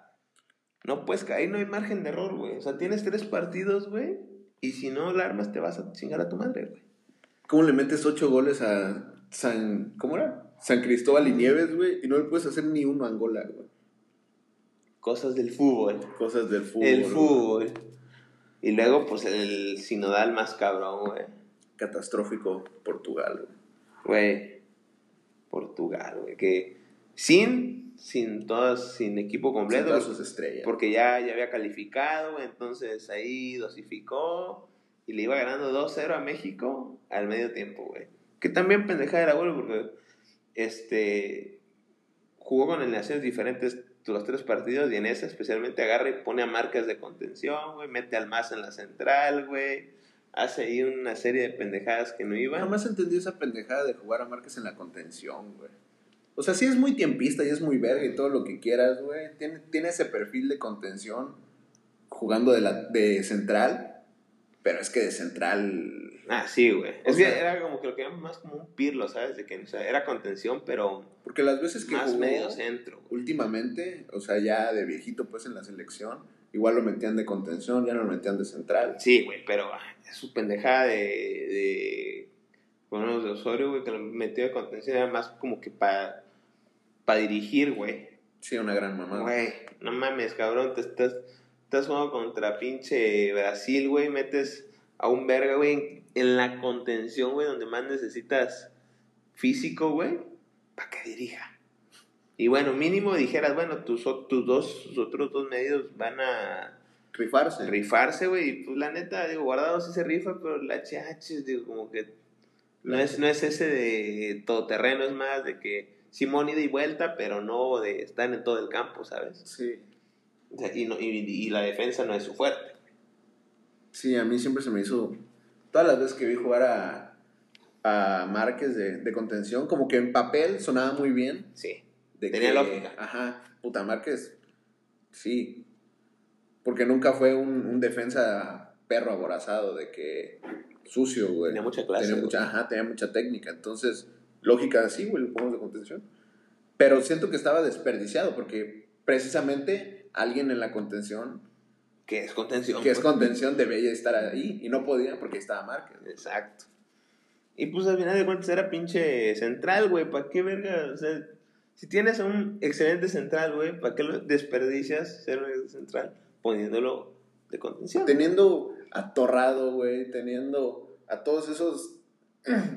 no puedes caer, no hay margen de error, güey. O sea, tienes tres partidos, güey. Y si no la armas, te vas a chingar a tu madre, güey. ¿Cómo le metes ocho goles a San... ¿Cómo era? San Cristóbal y Nieves, güey, y no le puedes hacer ni uno a Angola, güey. Cosas del fútbol. Cosas del fútbol. el fútbol. Y luego, pues, el sinodal más cabrón, güey. Catastrófico Portugal, güey. Güey. Portugal, güey. Que sin, sin todas, sin equipo Sin completo. todas sus estrellas. Porque ya, ya había calificado, entonces ahí dosificó y le iba ganando 2-0 a México al medio tiempo, güey. Que también pendejada era, güey, porque este jugó con alineaciones diferentes los tres partidos y en ese especialmente agarra y pone a marcas de contención, güey, mete al más en la central, güey. Hace ahí una serie de pendejadas que no iban. Jamás entendí esa pendejada de jugar a Márquez en la contención, güey. O sea, sí es muy tiempista y es muy verga y todo lo que quieras, güey. Tiene, tiene ese perfil de contención jugando de, la, de central, pero es que de central Ah, sí, güey. Es que sea- era como que lo que llamamos más como un pirlo, ¿sabes? De que, o sea, era contención, pero Porque las veces que más jugó medio centro. güey. últimamente, o sea, ya de viejito pues en la selección, igual lo metían de contención, ya no lo metían de central. Sí, güey, pero ah, es su pendejada de. de bueno, de Osorio, güey, que lo metió de contención era más como que para pa dirigir, güey. Sí, una gran mamada. Güey, no mames, cabrón, te estás, estás jugando contra pinche Brasil, güey, metes a un verga, güey, en, la contención, güey, donde más necesitas físico, güey, para que dirija. Y bueno, mínimo dijeras, bueno, tus, tus dos, tus otros dos medios van a Rifarse. rifarse, güey, y pues la neta, digo, guardado sí se rifa, pero la HH, digo, como que no es, no es ese de todoterreno, es más de que Simón ida y vuelta, pero no de estar en todo el campo, ¿sabes? Sí. O sea, y, no- y, y la defensa no es su fuerte. Sí, a mí siempre se me hizo. Todas las veces que vi jugar a, a Márquez de, de contención, como que en papel sonaba muy bien. Sí. de Tenía que- lógica. Ajá, puta Márquez. Sí. Porque nunca fue un, un defensa perro aborazado, de que sucio, güey. Tenía mucha clase. Tenía mucha, ajá, tenía mucha técnica. Entonces, lógica, sí, güey, lo ponemos de contención. Pero siento que estaba desperdiciado porque precisamente alguien en la contención, Que es contención. que es pues. contención, debía estar ahí y no podía porque estaba Márquez. Exacto. Y pues al final de cuentas era pinche central, güey. ¿Para qué verga? O sea, si tienes un excelente central, güey, ¿para qué lo desperdicias ser un excelente central poniéndolo de contención? Teniendo a Torrado, güey, teniendo a todos esos.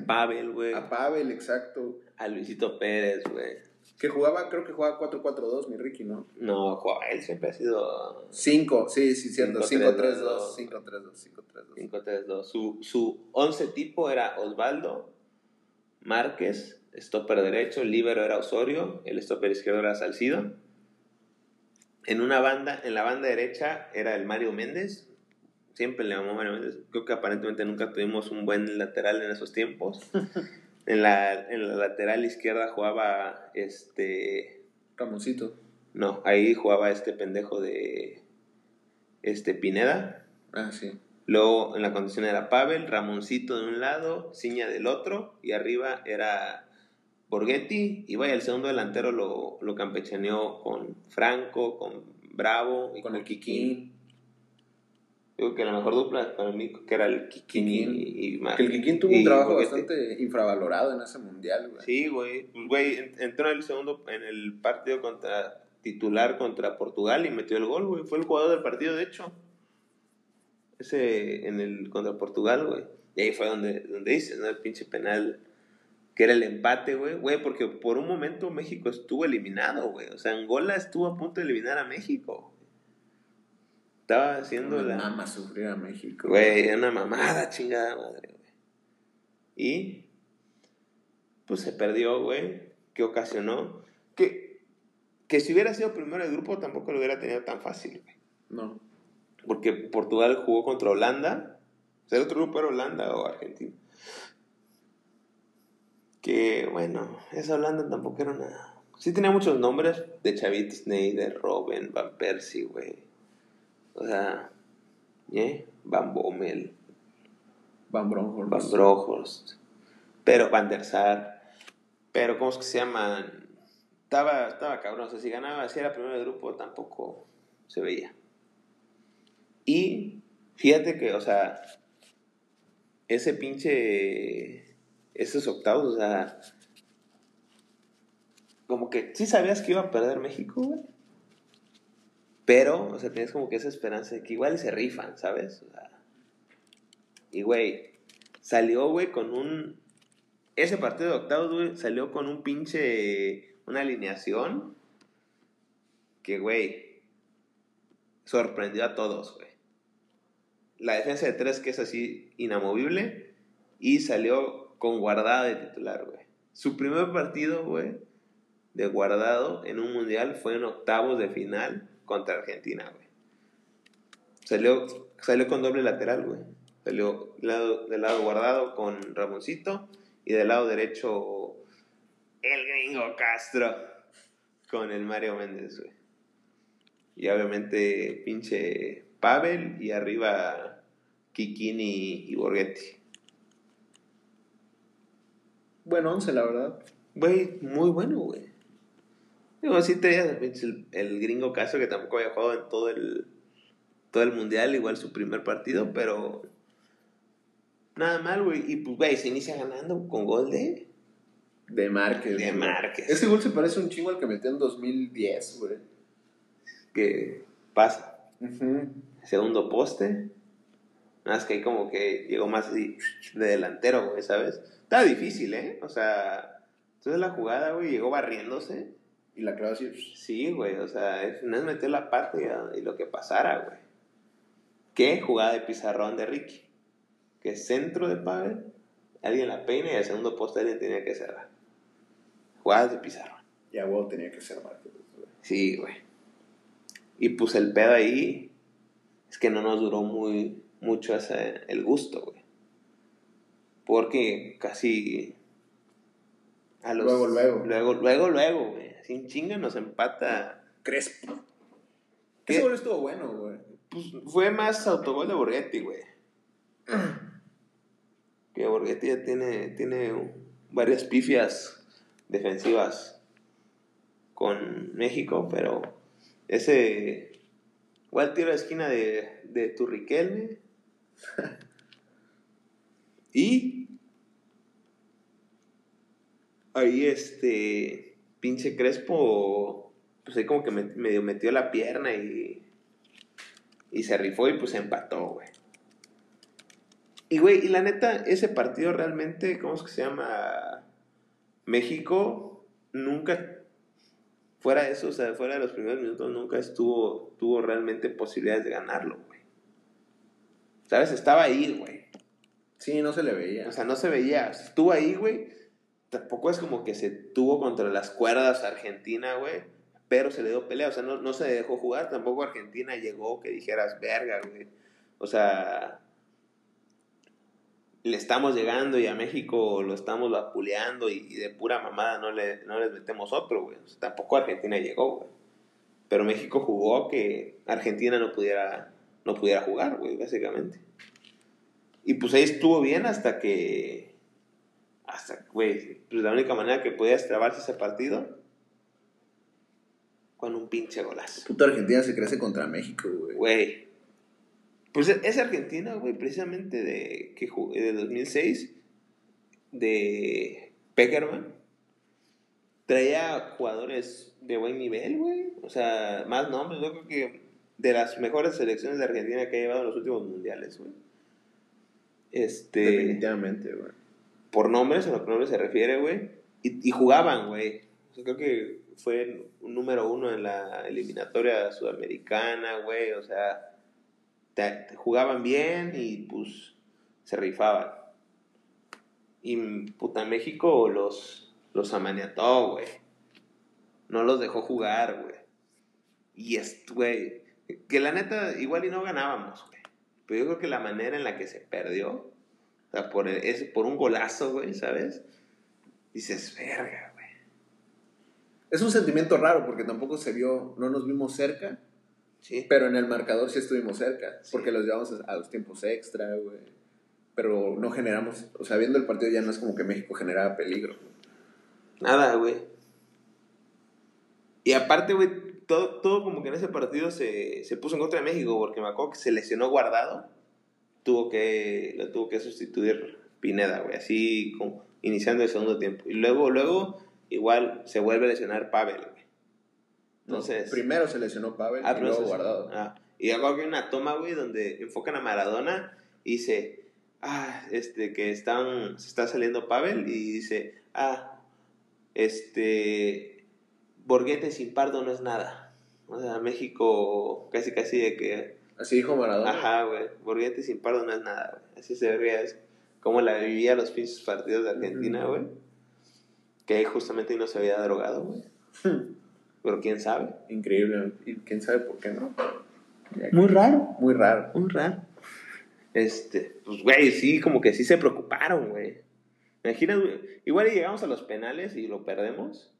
Pavel, güey. A Pavel, exacto. A Luisito Pérez, güey. Que jugaba, creo que jugaba 4-4-2, mi Ricky, ¿no? No, jo, él siempre ha sido 5, sí, sí, cierto. 5-3-2. 5-3-2, 5-3-2, 5-3-2. 5-3-2. Su, su once tipo era Osvaldo, Márquez, stopper derecho, el líbero era Osorio, el stopper izquierdo era Salcido. En una banda, en la banda derecha era el Mario Méndez. Siempre le llamó Mario Méndez. Creo que aparentemente nunca tuvimos un buen lateral en esos tiempos. (laughs) en, la, en la lateral izquierda jugaba este. Ramoncito. No, ahí jugaba este pendejo de. Este Pineda. Ah, sí. Luego en la condición era Pavel, Ramoncito de un lado, Ciña del otro, y arriba era Borghetti. Y vaya, el segundo delantero lo, lo campechaneó con Franco, con Bravo y Con con, el Kikín. Digo que la mejor dupla para mí que era el Kikín Kikín. y, y Que el Kikín tuvo un trabajo bastante infravalorado en ese mundial, güey. Sí, güey. Pues, güey, en- entró en el segundo, en el partido contra titular contra Portugal y metió el gol, güey. Fue el jugador del partido, de hecho. Ese en el contra Portugal, güey. Y ahí fue donde, donde dices, ¿no? El pinche penal que era el empate, güey. Güey, porque por un momento México estuvo eliminado, güey. O sea, Angola estuvo a punto de eliminar a México. Estaba haciendo Me la... mama sufrir a México. Güey, era una mamada, chingada madre, güey. Y pues se perdió, güey. Que ocasionó que, que si hubiera sido primero el grupo tampoco lo hubiera tenido tan fácil, güey. No. Porque Portugal jugó contra Holanda. O sea, el otro grupo era Holanda o Argentina. Que bueno, esa Holanda tampoco era una. Sí tenía muchos nombres de Chavit Snyder, Robben, Van Persie, güey. O sea, ¿eh? Van Bommel. Van Bronkhorst. Van Bronckhorst, pero Van der Sar, pero ¿cómo es que se llaman? Estaba, estaba cabrón, o sea, si ganaba, si era primero grupo, tampoco se veía. Y fíjate que, o sea, ese pinche, esos octavos, o sea, como que sí sabías que iba a perder México, güey. Pero, o sea, tenías como que esa esperanza de que igual se rifan, ¿sabes? O sea, y, güey, salió, güey, con un... Ese partido de octavos, güey, salió con un pinche... Una alineación que, güey, sorprendió a todos, güey. La defensa de tres que es así inamovible y salió con guardado de titular, güey. Su primer partido, güey, de guardado en un mundial fue en octavos de final contra Argentina, güey. Salió, salió con doble lateral, güey. Salió del lado, del lado guardado con Ramoncito y del lado derecho el gringo Castro con el Mario Méndez, güey. Y obviamente pinche Pavel y arriba Kikín y, y Borghetti. buen once, la verdad. Güey, muy bueno, güey. Digo, sí tenía el, el gringo caso que tampoco había jugado en todo el, todo el mundial, igual su primer partido, pero nada mal, güey. Y pues, güey, se inicia ganando con gol de. De Márquez. De. Márquez. Ese gol se parece un chingo al que metió en 2010, güey. Que pasa. Segundo poste. Nada más que ahí como que llegó más así de delantero, güey, ¿sabes? Estaba difícil, ¿eh? O sea, entonces la jugada, güey, llegó barriéndose. Y la clava así. Sí, güey, o sea, es meter la pata y, y lo que pasara, güey. ¿Qué jugada de pizarrón de Ricky? Que centro de Pavel, alguien la peina y al segundo poste alguien tenía que cerrar. Jugadas de pizarrón. Ya, güey, tenía que ser Márquez. güey. Sí, güey. Y pues el pedo ahí es que no nos duró muy mucho ese, el gusto, güey. Porque casi a los Luego, luego. luego luego luego, güey, sin chinga nos empata. Crespo. ¿Qué? Ese gol estuvo bueno, güey. Pues fue más autogol de Borghetti, güey. (clears throat) Que Borghetti ya tiene tiene varias pifias defensivas con México, pero ese igual tiro de esquina de, de Turriquelme (laughs) y ahí este pinche Crespo pues ahí como que me- medio metió la pierna y y se rifó y pues empató, güey. Y güey, y la neta, ese partido realmente, ¿cómo es que se llama? México nunca, fuera de eso, o sea, fuera de los primeros minutos, nunca estuvo, tuvo realmente posibilidades de ganarlo, güey. ¿Sabes? Estaba ahí, güey. Sí, no se le veía. O sea, no se veía. Estuvo ahí, güey. Tampoco es como que se tuvo contra las cuerdas Argentina, güey. Pero se le dio pelea. O sea, no, no se dejó jugar. Tampoco Argentina llegó que dijeras, verga, güey. O sea, le estamos llegando y a México lo estamos vapuleando y, y de pura mamada no, le, no les metemos otro, güey. O sea, tampoco Argentina llegó, güey. Pero México jugó que Argentina no pudiera, no pudiera jugar, güey, básicamente. Y pues ahí estuvo bien hasta que. Hasta, güey, pues la única manera que podías trabarse ese partido. Con un pinche golazo. Puta Argentina se crece contra México, güey. Güey. Pues es Argentina, güey, precisamente de, que, jugó- de 2006. De Peckerman. Traía jugadores de buen nivel, güey. O sea, más nombres. Yo creo que de las mejores selecciones de Argentina que ha llevado en los últimos mundiales, güey. Este Definitivamente, güey. Por nombres, a los nombres se refiere, güey. Y, y jugaban, güey. Creo que fue un número uno en la eliminatoria sudamericana, güey. O sea, jugaban bien y pues se rifaban. Y puta, México los, los amaniató, güey. No los dejó jugar, güey. Y es, güey, que la neta, igual y no ganábamos, güey. Pero yo creo que la manera en la que se perdió, o sea, por, el- es, por un golazo, güey, ¿sabes? Dices, verga, güey. Es un sentimiento raro porque tampoco se vio, no nos vimos cerca, Sí. pero en el marcador sí estuvimos cerca, Sí. porque los llevamos a, a los tiempos extra, güey. Pero no generamos, o sea, viendo el partido ya no es como que México generaba peligro. Nada, güey. Y aparte, güey, todo, todo como que en ese partido se, se puso en contra de México, porque me acuerdo que se lesionó guardado. Tuvo que, lo tuvo que sustituir Pineda, güey, así como iniciando el segundo tiempo. Y luego, luego, igual se vuelve a lesionar Pavel, güey. Entonces. Primero se lesionó Pavel Ah, y luego guardado. Ah, y luego hay una toma, güey, donde enfocan a Maradona y dice, ah, este, que están, se está saliendo Pavel y dice, ah, este, Borguete sin pardo no es nada. O sea, México casi casi de que, Así dijo Maradona. ajá, güey, Borguete sin pardo no es nada, güey. Así se veía, es como la vivía los pinches partidos de Argentina, güey. Que justamente no se había drogado, güey. (laughs) Pero quién sabe. Increíble. Y quién sabe por qué no. Muy raro. Muy raro. Muy raro. Este, pues, güey, sí, como que sí se preocuparon, güey. Imagina, güey, igual y llegamos a los penales y lo perdemos.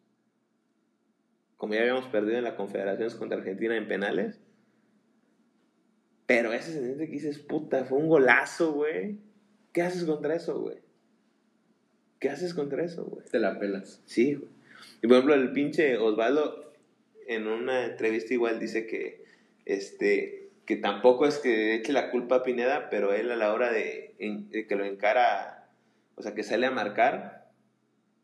Como ya habíamos perdido en la Confederaciones contra Argentina en penales. Pero ese sentimiento que dices, puta, fue un golazo, güey. ¿Qué haces contra eso, güey? ¿qué haces contra eso, güey? Te la pelas. Sí, güey. Y por ejemplo, el pinche Osvaldo en una entrevista igual dice que este que tampoco es que eche la culpa a Pineda, pero él a la hora de, de que lo encara, o sea, que sale a marcar,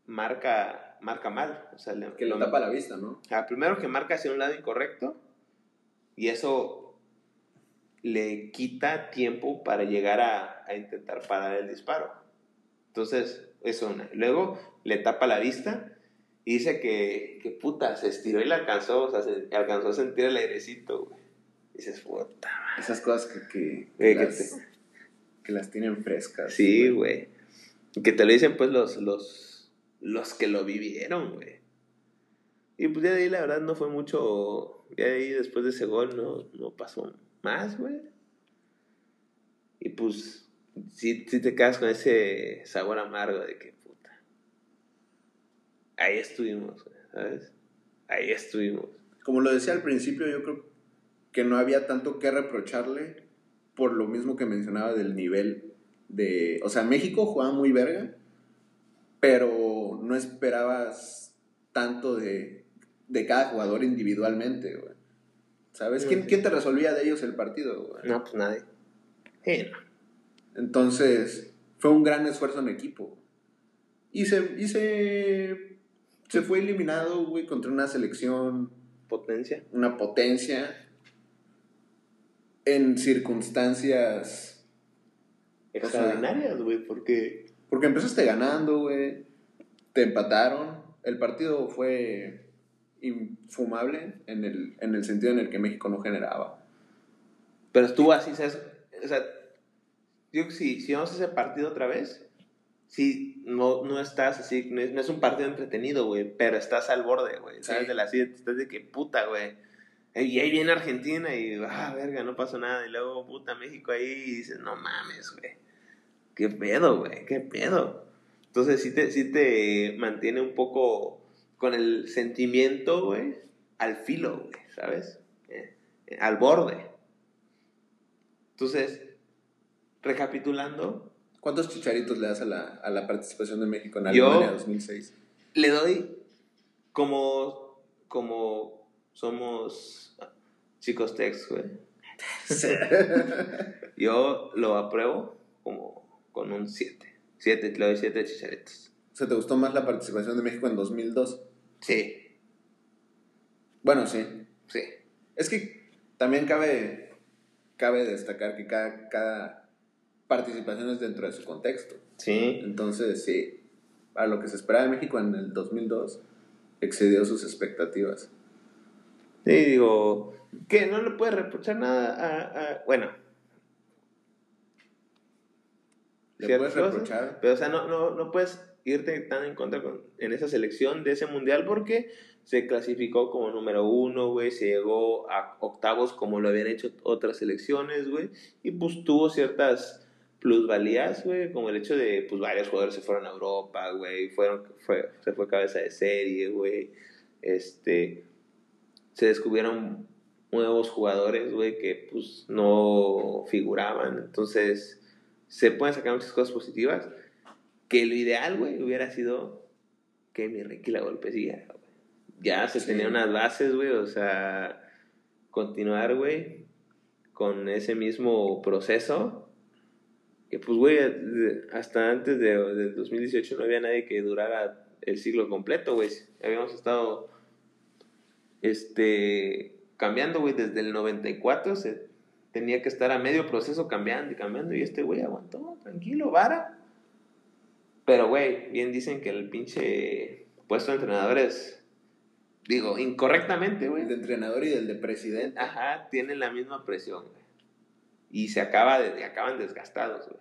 marca marca mal, o sea, le- Que lo tapa la vista, ¿no? Ah, primero que marca hacia un lado incorrecto y eso le quita tiempo para llegar a, a intentar parar el disparo. Entonces, eso una. Luego le tapa la vista y dice que, que puta, se estiró y le alcanzó, o sea, se alcanzó a sentir el airecito, güey. Dices, puta. Esas cosas que, que, Eh, que las, que las tienen frescas. Sí, güey. Y Que te lo dicen pues los, los, los que lo vivieron, güey. Y pues ya de ahí la verdad no fue mucho, ya de ahí después de ese gol no, no pasó más, güey. Y pues sí, sí te quedas con ese sabor amargo de que puta. Ahí estuvimos, güey, ¿sabes? Ahí estuvimos. Como lo decía al principio, yo creo que no había tanto que reprocharle por lo mismo que mencionaba del nivel de... O sea, México jugaba muy verga, pero no esperabas tanto de, de cada jugador individualmente, güey. ¿Sabes? ¿Quién, ¿Quién te resolvía de ellos el partido, güey? No, pues nadie. No. Entonces, fue un gran esfuerzo en equipo. Y se, y se, se fue eliminado, güey, contra una selección, Potencia. una potencia, en circunstancias... Extraordinarias, güey, porque... Porque empezaste ganando, güey, te empataron, el partido fue infumable en el, en el sentido en el que México no generaba. Pero estuvo así, ¿sabes? O sea, yo si, si vamos a ese partido otra vez, sí, no, no estás así, no es, no es un partido entretenido, güey, pero estás al borde, güey, ¿sabes? Sí. De la silla, estás de que puta, güey. Y ahí viene Argentina y, ah, verga, no pasó nada. Y luego, puta, México ahí y dices, no mames, güey. ¿Qué pedo, güey? ¿Qué pedo? Entonces sí te, sí te mantiene un poco con el sentimiento, güey, al filo, güey, ¿sabes? Eh, al borde. Entonces, recapitulando, ¿Cuántos chicharitos le das a la, a la participación de México en Alemania 2006? le doy como, como somos chicos tex, güey. (laughs) Yo lo apruebo como con un 7. 7, le doy 7 chicharitos. O sea, ¿te gustó más la participación de México en 2002? Sí, Bueno, sí. sí. Es que también cabe, cabe destacar que cada, cada participación es dentro de su contexto. Sí. Entonces, sí, a lo que se esperaba de México en el 2002, excedió sus expectativas. Sí, digo, que no le puedes reprochar nada a, a- bueno. Le puedes cosas, reprochar. Pero, o sea, no, no, no puedes irte tan en contra con, en esa selección de ese mundial porque se clasificó como número uno, güey, se llegó a octavos como lo habían hecho otras selecciones, güey, y pues tuvo ciertas plusvalías, güey, como el hecho de, pues varios jugadores se fueron a Europa, güey, fueron, fue, se fue cabeza de serie, güey, este, se descubrieron nuevos jugadores, güey, que pues no figuraban, entonces se pueden sacar muchas cosas positivas, que lo ideal, güey, hubiera sido que mi Ricky la golpecilla, güey. Ya se Sí. tenían unas bases, güey, o sea, continuar, güey, con ese mismo proceso, que pues, güey, hasta antes de, del 2018 no había nadie que durara el siglo completo, güey. Habíamos estado, este, cambiando, güey, desde el 94 se tenía que estar a medio proceso cambiando y cambiando y este güey aguantó, tranquilo, vara. Pero, güey, bien dicen que el pinche puesto de entrenador es, digo, incorrectamente, güey. El de entrenador y del de presidente. Ajá, tienen la misma presión, güey. Y se acaba de, acaban desgastados, güey.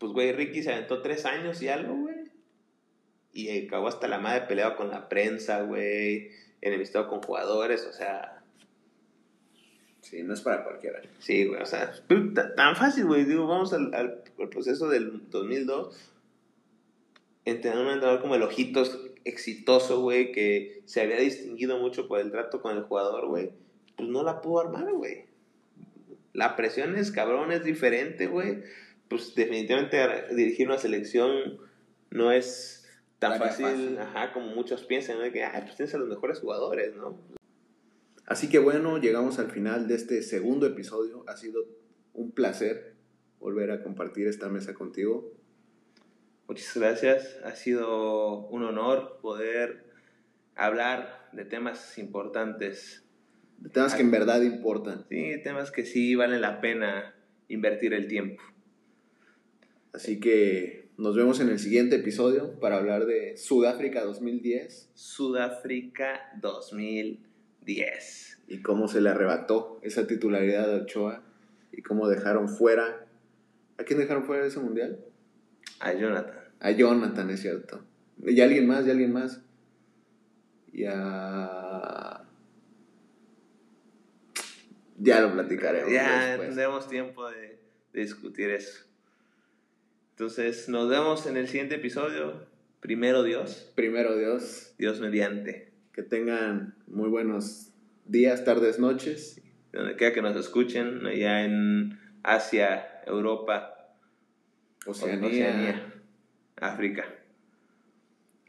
Pues, güey, Ricky se aventó tres años y algo, güey. Y acabó hasta la madre peleado con la prensa, güey. Enemistado con jugadores, o sea, Sí, no es para cualquiera. sí, güey, o sea, tan fácil, güey. Digo, vamos al, al, al proceso del 2002. Entrenando un entrenador como el Ojitos, exitoso, güey, que se había distinguido mucho por el trato con el jugador, güey. Pues no la pudo armar, güey. La presión es cabrón, es diferente, güey. Pues definitivamente dirigir una selección no es tan fácil, fácil. ajá, como muchos piensan, ¿no? Que, ah, pues tienes a los mejores jugadores, ¿no? Así que bueno, llegamos al final de este segundo episodio. Ha sido un placer volver a compartir esta mesa contigo. Muchas gracias, ha sido un honor poder hablar de temas importantes, De temas que en verdad importan. sí, temas que sí valen la pena invertir el tiempo. Así que nos vemos en el siguiente episodio para hablar de Sudáfrica 2010 Sudáfrica 2010. y cómo se le arrebató esa titularidad a Ochoa y cómo dejaron fuera. ¿A quién dejaron fuera de ese mundial? A Jonathan. A Jonathan, es cierto. Y a alguien más, y a alguien más. Y a. Ya lo platicaremos. Ya después. tendremos tiempo de, de discutir eso. Entonces, nos vemos en el siguiente episodio. Primero Dios, Primero Dios, Dios mediante. que tengan muy buenos días, tardes, noches. Donde quiera que nos escuchen, allá en Asia, Europa, Oceanía. Oceanía, África.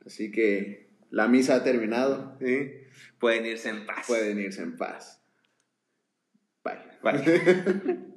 Así que la misa ha terminado. ¿Sí? Pueden irse en paz. Pueden irse en paz. Bye. Bye. (laughs)